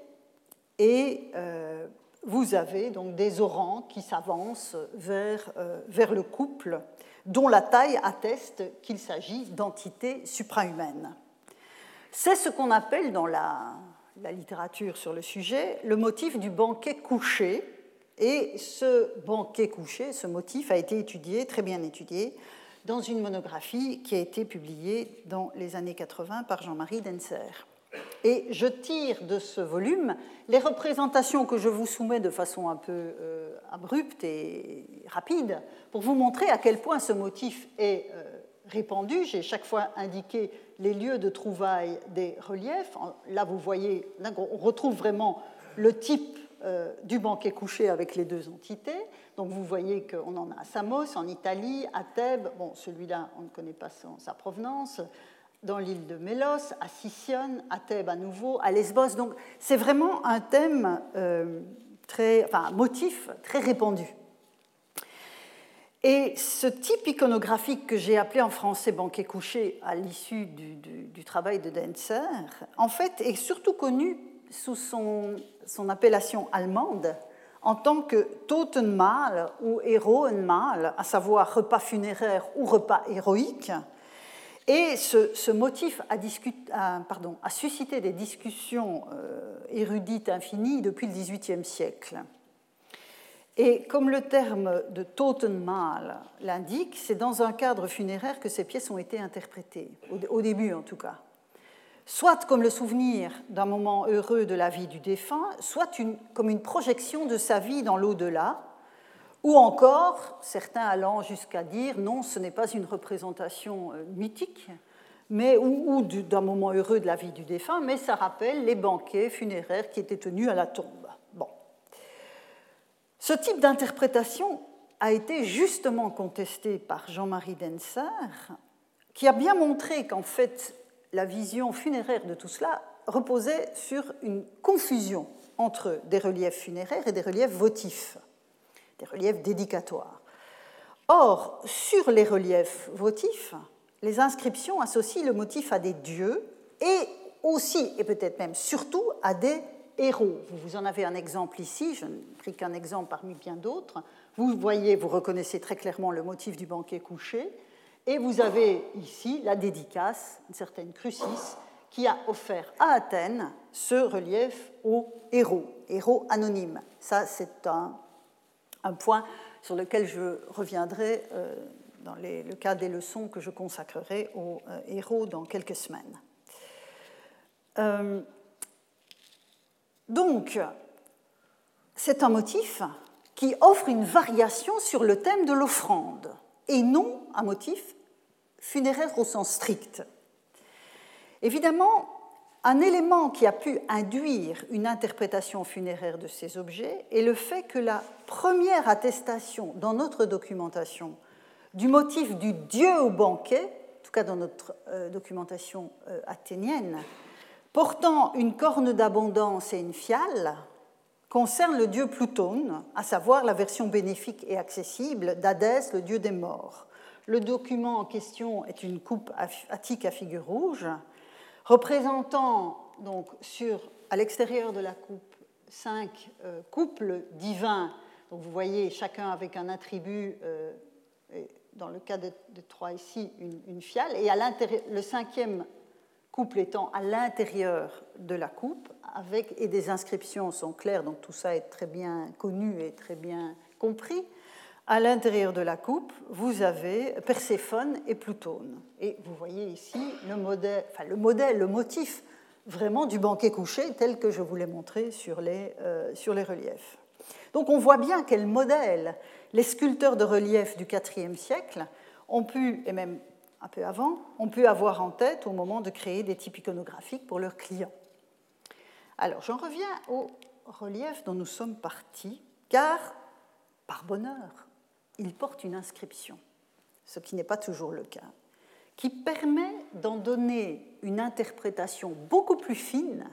et euh, vous avez donc des orants qui s'avancent vers, euh, vers le couple dont la taille atteste qu'il s'agit d'entités suprahumaines. C'est ce qu'on appelle dans la, littérature sur le sujet le motif du banquet couché. Et ce banquet couché, ce motif a été étudié, très bien étudié, dans une monographie qui a été publiée dans les années 80 par Jean-Marie Denser. Et je tire de ce volume les représentations que je vous soumets de façon un peu euh, abrupte et rapide pour vous montrer à quel point ce motif est euh, répandu. J'ai chaque fois indiqué les lieux de trouvailles des reliefs. Là, vous voyez, on retrouve vraiment le type euh, du banquet couché avec les deux entités. Donc vous voyez qu'on en a à Samos, en Italie, à Thèbes. Bon, celui-là, on ne connaît pas sa provenance dans l'île de Mélos, à Sicyone, à Thèbes à nouveau, à Lesbos. Donc c'est vraiment un thème, euh, très, enfin un motif très répandu. Et ce type iconographique que j'ai appelé en français banquet couché à l'issue du, travail de Denzer, en fait, est surtout connu sous son, appellation allemande en tant que Totenmahl ou Heroenmahl, à savoir repas funéraire ou repas héroïque, et ce, motif a, suscité des discussions euh, érudites infinies depuis le XVIIIe siècle. Et comme le terme de Totenmahl l'indique, c'est dans un cadre funéraire que ces pièces ont été interprétées, au, début en tout cas. Soit comme le souvenir d'un moment heureux de la vie du défunt, soit comme une projection de sa vie dans l'au-delà, ou encore, certains allant jusqu'à dire non, ce n'est pas une représentation euh, mythique, mais, ou, d'un moment heureux de la vie du défunt, mais ça rappelle les banquets funéraires qui étaient tenus à la tombe. Ce type d'interprétation a été justement contesté par Jean-Marie Denser, qui a bien montré qu'en fait, la vision funéraire de tout cela reposait sur une confusion entre des reliefs funéraires et des reliefs votifs des reliefs dédicatoires. Or, sur les reliefs votifs, les inscriptions associent le motif à des dieux et aussi, et peut-être même surtout, à des héros. Vous en avez un exemple ici, je ne pris qu'un exemple parmi bien d'autres. Vous voyez, vous reconnaissez très clairement le motif du banquet couché, et vous avez ici la dédicace, une certaine Crucis, qui a offert à Athènes ce relief aux héros, héros anonymes. Ça, c'est un point sur lequel je reviendrai euh, dans le cadre des leçons que je consacrerai aux euh, héros dans quelques semaines. Euh, donc, c'est un motif qui offre une variation sur le thème de l'offrande et non un motif funéraire au sens strict. Évidemment, un élément qui a pu induire une interprétation funéraire de ces objets est le fait que la première attestation dans notre documentation du motif du dieu au banquet, en tout cas dans notre euh, documentation euh, athénienne, portant une corne d'abondance et une fiale, concerne le dieu Plutone, à savoir la version bénéfique et accessible d'Hadès, le dieu des morts. Le document en question est une coupe attique à figure rouge, représentant donc à l'extérieur de la coupe cinq euh, couples divins. Vous voyez chacun avec un attribut, euh, dans le cas de, trois ici, une, fiale, et à le cinquième couple étant à l'intérieur de la coupe, avec, et des inscriptions sont claires, donc tout ça est très bien connu et très bien compris. À l'intérieur de la coupe, vous avez Perséphone et Plutone. Et vous voyez ici le modèle, enfin le modèle, le motif vraiment du banquet couché tel que je vous l'ai montré sur les, euh, sur les reliefs. Donc on voit bien quel modèle les sculpteurs de relief du IVe siècle ont pu, et même un peu avant, ont pu avoir en tête au moment de créer des types iconographiques pour leurs clients. Alors j'en reviens au relief dont nous sommes partis, car, par bonheur, il porte une inscription, ce qui n'est pas toujours le cas, qui permet d'en donner une interprétation beaucoup plus fine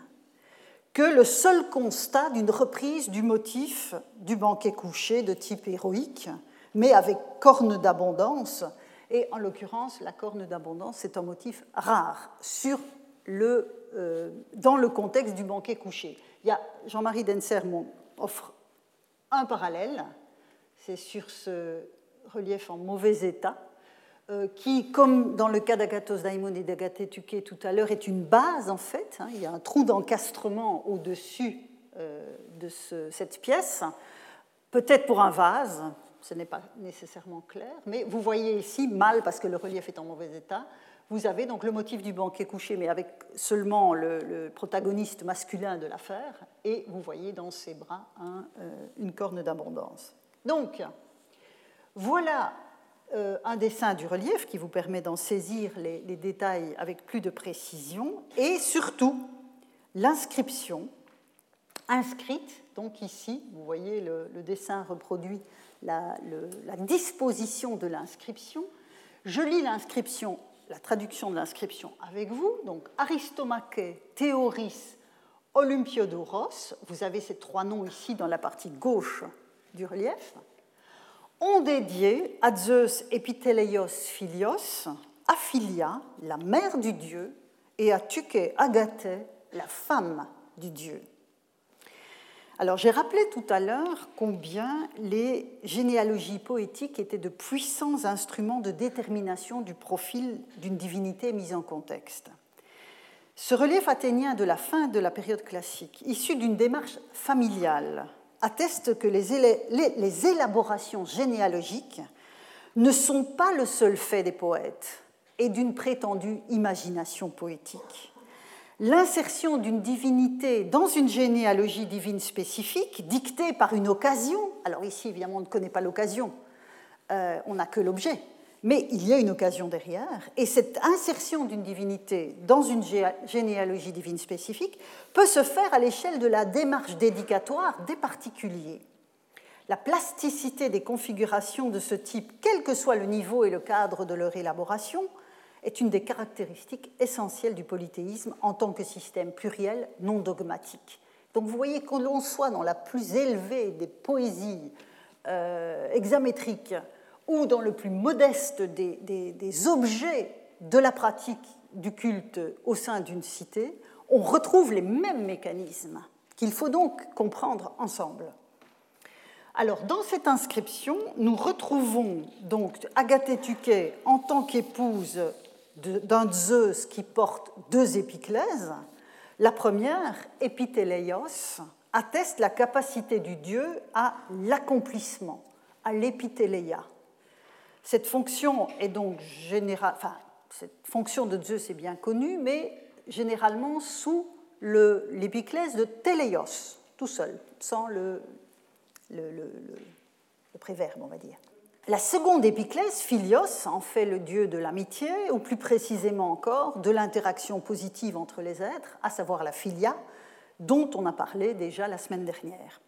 que le seul constat d'une reprise du motif du banquet couché de type héroïque, mais avec corne d'abondance. Et en l'occurrence, la corne d'abondance, c'est un motif rare euh, dans le contexte du banquet couché. Jean-Marie Denser offre un parallèle c'est sur ce relief en mauvais état, euh, qui, comme dans le cas d'Agathos Daimon et d'Agathé Tuké tout à l'heure, est une base en fait. Hein. il y a un trou d'encastrement au-dessus euh, de cette pièce, peut-être pour un vase, ce n'est pas nécessairement clair, mais vous voyez ici, mal parce que le relief est en mauvais état, vous avez donc le motif du banquet couché, mais avec seulement le, protagoniste masculin de l'affaire, et vous voyez dans ses bras euh, une corne d'abondance. Donc, voilà euh, un dessin du relief qui vous permet d'en saisir les, détails avec plus de précision, et surtout l'inscription inscrite, donc ici, vous voyez le, dessin reproduit la, disposition de l'inscription. Je lis l'inscription, la traduction de l'inscription avec vous, donc Aristomache, Théoris, Olympiodoros, vous avez ces trois noms ici dans la partie gauche du relief, ont dédié à Zeus Epiteleios Philios, à Philia, la mère du dieu, et à Tuké Agathé, la femme du dieu. Alors j'ai rappelé tout à l'heure combien les généalogies poétiques étaient de puissants instruments de détermination du profil d'une divinité mise en contexte. Ce relief athénien de la fin de la période classique, issu d'une démarche familiale, atteste que les, élaborations généalogiques ne sont pas le seul fait des poètes et d'une prétendue imagination poétique. L'insertion d'une divinité dans une généalogie divine spécifique, dictée par une occasion, alors ici évidemment on ne connaît pas l'occasion, euh, on n'a que l'objet, mais il y a une occasion derrière, et cette insertion d'une divinité dans une généalogie divine spécifique peut se faire à l'échelle de la démarche dédicatoire des particuliers. La plasticité des configurations de ce type, quel que soit le niveau et le cadre de leur élaboration, est une des caractéristiques essentielles du polythéisme en tant que système pluriel non dogmatique. Donc vous voyez que l'on soit dans la plus élevée des poésies euh, hexamétriques ou dans le plus modeste des, objets de la pratique du culte au sein d'une cité, on retrouve les mêmes mécanismes qu'il faut donc comprendre ensemble. Alors, dans cette inscription, nous retrouvons donc Agathé en tant qu'épouse d'un Zeus qui porte deux épiclèses. La première, Epiteleios, atteste la capacité du dieu à l'accomplissement, à l'épithéléia. Cette fonction est donc générale, enfin, cette fonction de Zeus est bien connue, mais généralement sous l'épiclèse de Téléos, tout seul, sans le préverbe, on va dire. La seconde épiclèse, Philios, en fait le dieu de l'amitié, ou plus précisément encore de l'interaction positive entre les êtres, à savoir la philia, dont on a parlé déjà la semaine dernière.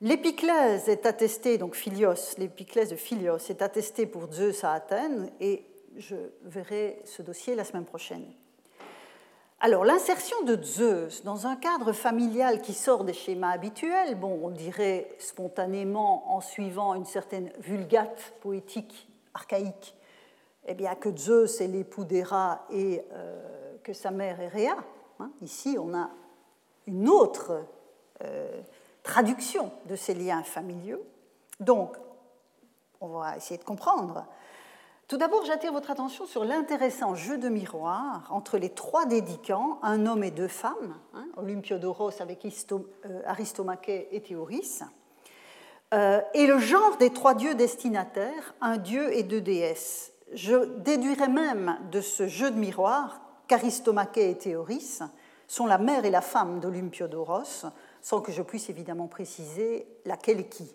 L'épiclèse est attestée, donc Philios, l'épiclèse de Philios est attestée pour Zeus à Athènes, et je verrai ce dossier la semaine prochaine. Alors, l'insertion de Zeus dans un cadre familial qui sort des schémas habituels, bon, on dirait spontanément en suivant une certaine vulgate poétique archaïque, eh bien que Zeus est l'époux d'Héra et euh, que sa mère est Réa. Hein. Ici, on a une autre euh, traduction de ces liens familiaux. Donc, on va essayer de comprendre. Tout d'abord, j'attire votre attention sur l'intéressant jeu de miroir entre les trois dédicants, un homme et deux femmes, hein, Olympiodoros avec euh, et Théoris, euh, et le genre des trois dieux destinataires, un dieu et deux déesses. Je déduirais même de ce jeu de miroir qu'Aristomaché et Théoris sont la mère et la femme d'Olympiodoros, sans que je puisse évidemment préciser laquelle qui.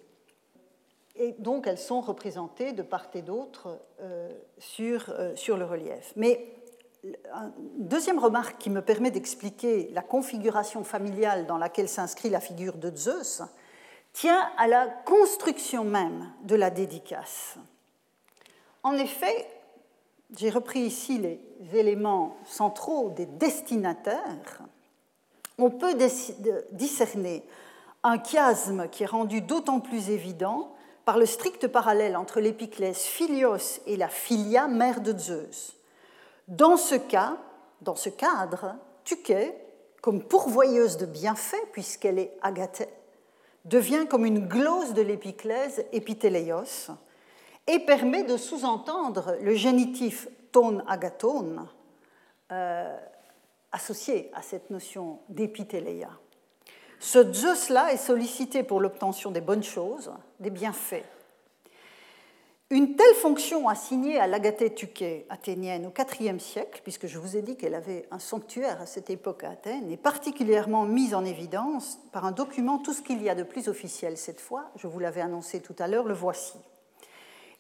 Et donc elles sont représentées de part et d'autre euh, sur, euh, sur le relief. Mais une deuxième remarque qui me permet d'expliquer la configuration familiale dans laquelle s'inscrit la figure de Zeus tient à la construction même de la dédicace. En effet, j'ai repris ici les éléments centraux des destinataires. On peut discerner un chiasme qui est rendu d'autant plus évident par le strict parallèle entre l'épiclèse Philios et la Philia, mère de Zeus. Dans ce cas, dans ce cadre, Tuké, comme pourvoyeuse de bienfaits, puisqu'elle est agathée, devient comme une glose de l'épiclèse épithéléos et permet de sous-entendre le génitif ton agathon euh, associé à cette notion d'épithéléia. Ce Zeus-là est sollicité pour l'obtention des bonnes choses, des bienfaits. Une telle fonction assignée à l'Agathée Tuké athénienne au IVe siècle, puisque je vous ai dit qu'elle avait un sanctuaire à cette époque à Athènes, est particulièrement mise en évidence par un document, tout ce qu'il y a de plus officiel cette fois, je vous l'avais annoncé tout à l'heure, le voici.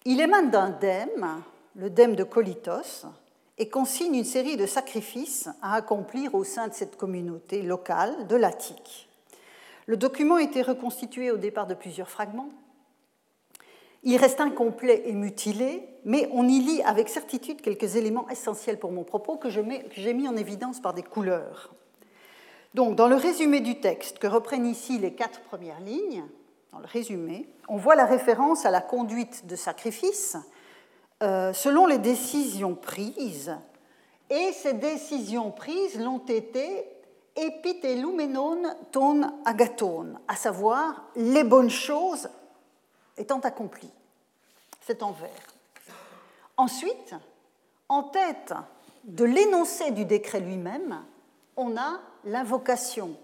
Il émane d'un dème, le dème de Colitos, et consigne une série de sacrifices à accomplir au sein de cette communauté locale de l'Attique. Le document été reconstitué au départ de plusieurs fragments. Il reste incomplet et mutilé, mais on y lit avec certitude quelques éléments essentiels pour mon propos que j'ai mis en évidence par des couleurs. Donc, dans le résumé du texte que reprennent ici les quatre premières lignes, dans le résumé, on voit la référence à la conduite de sacrifice euh, selon les décisions prises, et ces décisions prises l'ont été epitelumenon ton agaton, à savoir les bonnes choses étant accomplies. C'est en vert. Ensuite, en tête de l'énoncé du décret lui-même, on a l'invocation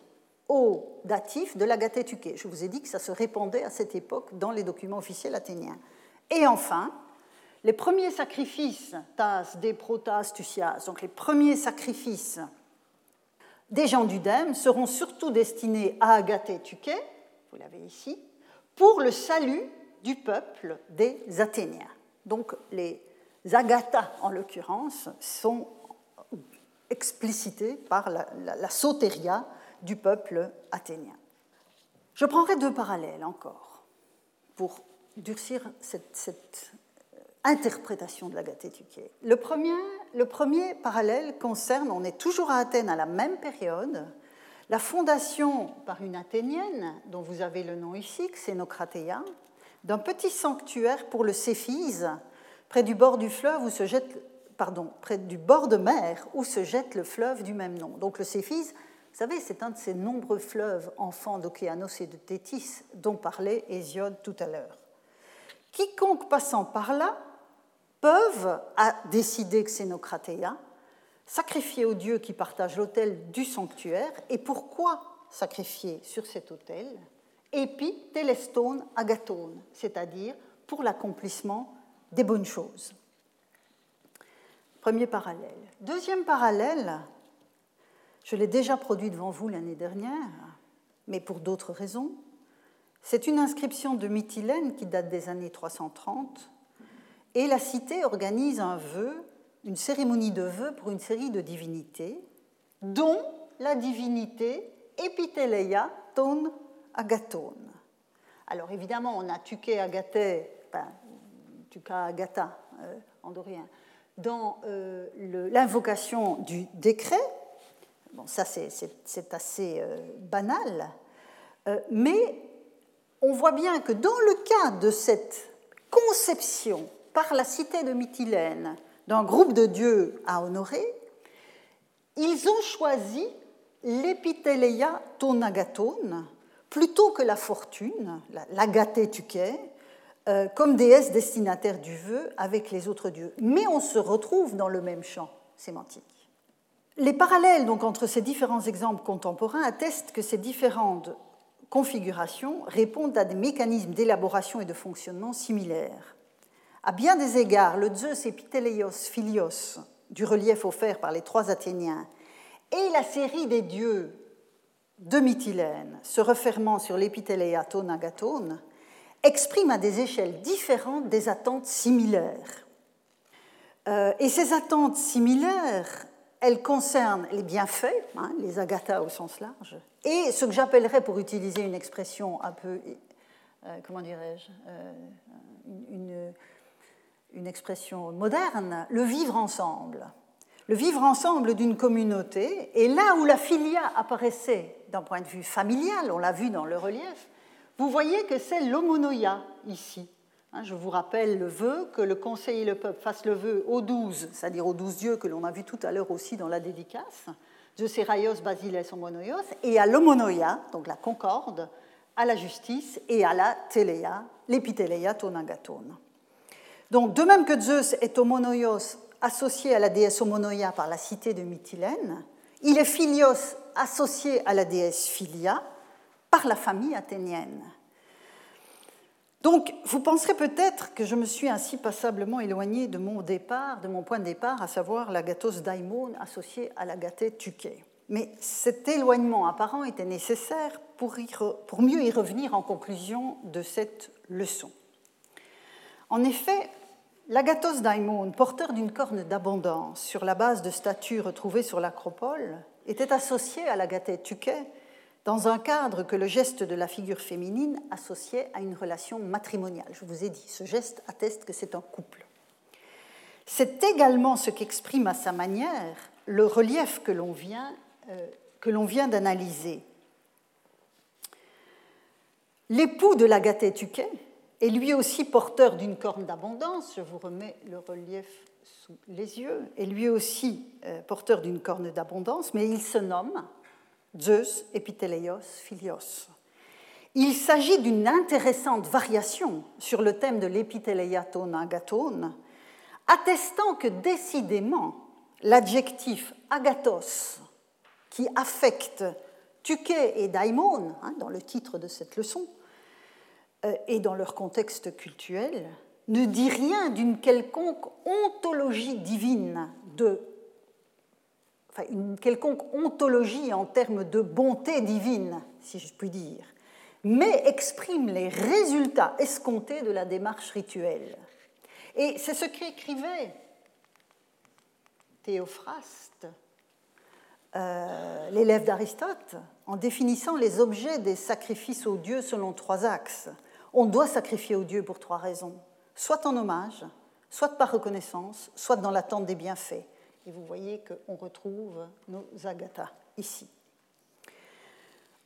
au datif de l'agatétuké. Je vous ai dit que ça se répandait à cette époque dans les documents officiels athéniens. Et enfin, les premiers sacrifices, tas, des protas, tusias, donc les premiers sacrifices des gens du Dème seront surtout destinés à Agathé Tuké, vous l'avez ici, pour le salut du peuple des Athéniens. Donc les Agathas, en l'occurrence, sont explicités par la, sotéria du peuple athénien. Je prendrai deux parallèles encore pour durcir cette, cette interprétation de la Tuké. Le premier, le premier parallèle concerne, on est toujours à Athènes à la même période, la fondation par une Athénienne, dont vous avez le nom ici, Xénocratéa, d'un petit sanctuaire pour le Céphise, près du bord du fleuve où se jette, pardon, près du bord de mer où se jette le fleuve du même nom. Donc le Céphise, vous savez, c'est un de ces nombreux fleuves enfants d'Océanos et de Thétis dont parlait Hésiode tout à l'heure. Quiconque passant par là peuvent, à décider Xénocratéa, sacrifier au dieu qui partage l'autel du sanctuaire. Et pourquoi sacrifier sur cet autel? Epi telestone agatone, c'est-à-dire pour l'accomplissement des bonnes choses. Premier parallèle. Deuxième parallèle, Je l'ai déjà produit devant vous l'année dernière, mais pour d'autres raisons. C'est une inscription de Mytilène qui date des années 330, et la cité organise un vœu, une cérémonie de vœux pour une série de divinités, dont la divinité Epiteleia ton agatone. Alors évidemment, on a Tuké Agaté, enfin, Tuka Agata euh, dans euh, l'invocation du décret. Bon, ça c'est assez euh, banal, mais on voit bien que dans le cas de cette conception par la cité de Mytilène d'un groupe de dieux à honorer, ils ont choisi l'épithéléia tonagatone plutôt que la fortune, l'agaté tuquet, euh, comme déesse destinataire du vœu avec les autres dieux. Mais on se retrouve dans le même champ sémantique. Les parallèles donc entre ces différents exemples contemporains attestent que ces différentes configurations répondent à des mécanismes d'élaboration et de fonctionnement similaires. À bien des égards, le Zeus epiteleios philios du relief offert par les trois Athéniens et la série des dieux de Mytilène se refermant sur l'épithéléa tonagatone expriment à des échelles différentes des attentes similaires. Euh, et ces attentes similaires, elles concernent les bienfaits, hein, les agathas au sens large, et ce que j'appellerais, pour utiliser une expression un peu, euh, comment dirais-je, euh, une expression moderne, le vivre ensemble. Le vivre ensemble d'une communauté, et là où la filia apparaissait d'un point de vue familial, on l'a vu dans le relief, vous voyez que c'est l'homonoia ici. Hein, je vous rappelle le vœu, que le conseil et le peuple fassent le vœu aux douze, c'est-à-dire aux douze dieux que l'on a vu tout à l'heure aussi dans la dédicace, Zeus, Basiles, Homonoios, et à l'homonoia, donc la concorde, à la justice et à la téléa, l'épitéléia tonagatone. Donc, de même que Zeus est homonoios associé à la déesse homonoia par la cité de Mytilène, il est philios associé à la déesse Philia par la famille athénienne. Donc, vous penserez peut-être que je me suis ainsi passablement éloigné de mon départ, de mon point de départ, à savoir l'agathos daimon associé à l'agathé tuké. Mais cet éloignement apparent était nécessaire pour mieux y revenir en conclusion de cette leçon. En effet, l'agathos daimon, porteur d'une corne d'abondance sur la base de statues retrouvées sur l'acropole, était associé à l'agathé tuké dans un cadre que le geste de la figure féminine associait à une relation matrimoniale. Je vous ai dit, ce geste atteste que c'est un couple. C'est également ce qu'exprime à sa manière le relief que l'on vient, euh, d'analyser. L'époux de l'Agathé Tuquet est lui aussi porteur d'une corne d'abondance, je vous remets le relief sous les yeux, est lui aussi euh, porteur d'une corne d'abondance, mais il se nomme Zeus epiteleios philios. Il s'agit d'une intéressante variation sur le thème de l'epiteleiaton agathon, attestant que décidément l'adjectif agathos, qui affecte Tuké et Daimon, hein, dans le titre de cette leçon, et dans leur contexte cultuel, ne dit rien d'une quelconque ontologie divine de une quelconque ontologie en termes de bonté divine, si je puis dire, mais exprime les résultats escomptés de la démarche rituelle. Et c'est ce qu'écrivait Théophraste, euh, l'élève d'Aristote, en définissant les objets des sacrifices aux dieux selon trois axes. On doit sacrifier aux dieux pour trois raisons, soit en hommage, soit par reconnaissance, soit dans l'attente des bienfaits. Et vous voyez qu'on retrouve nos agathas ici.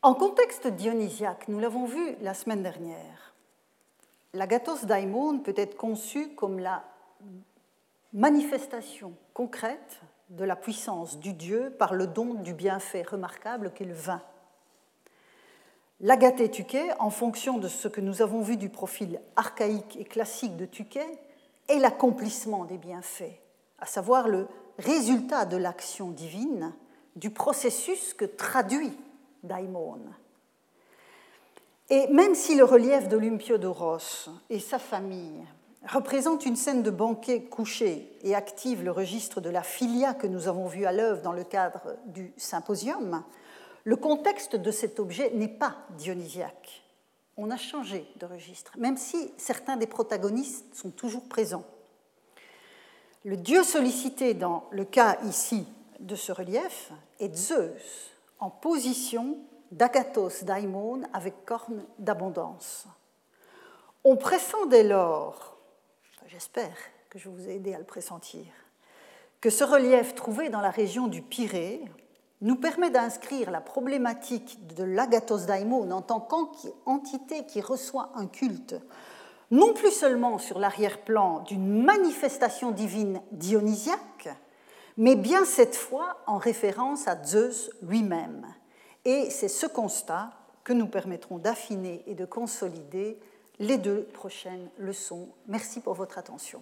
En contexte dionysiaque, nous l'avons vu la semaine dernière, l'agathos daimon peut être conçu comme la manifestation concrète de la puissance du Dieu par le don du bienfait remarquable qu'est le vin. L'agathé Tuquet, en fonction de ce que nous avons vu du profil archaïque et classique de Tuquet, est l'accomplissement des bienfaits, à savoir le résultat de l'action divine, du processus que traduit Daimon. Et même si le relief d'Olympiodoros et sa famille représente une scène de banquet couché et active le registre de la filia que nous avons vu à l'œuvre dans le cadre du symposium, le contexte de cet objet n'est pas dionysiaque. On a changé de registre, même si certains des protagonistes sont toujours présents. Le dieu sollicité dans le cas ici de ce relief est Zeus, en position d'Agathos daimon avec cornes d'abondance. On pressent dès lors, j'espère que je vous ai aidé à le pressentir, que ce relief trouvé dans la région du Pirée nous permet d'inscrire la problématique de l'agathos daimon en tant qu'entité qui reçoit un culte, non plus seulement sur l'arrière-plan d'une manifestation divine dionysiaque, mais bien cette fois en référence à Zeus lui-même. Et c'est ce constat que nous permettront d'affiner et de consolider les deux prochaines leçons. Merci pour votre attention.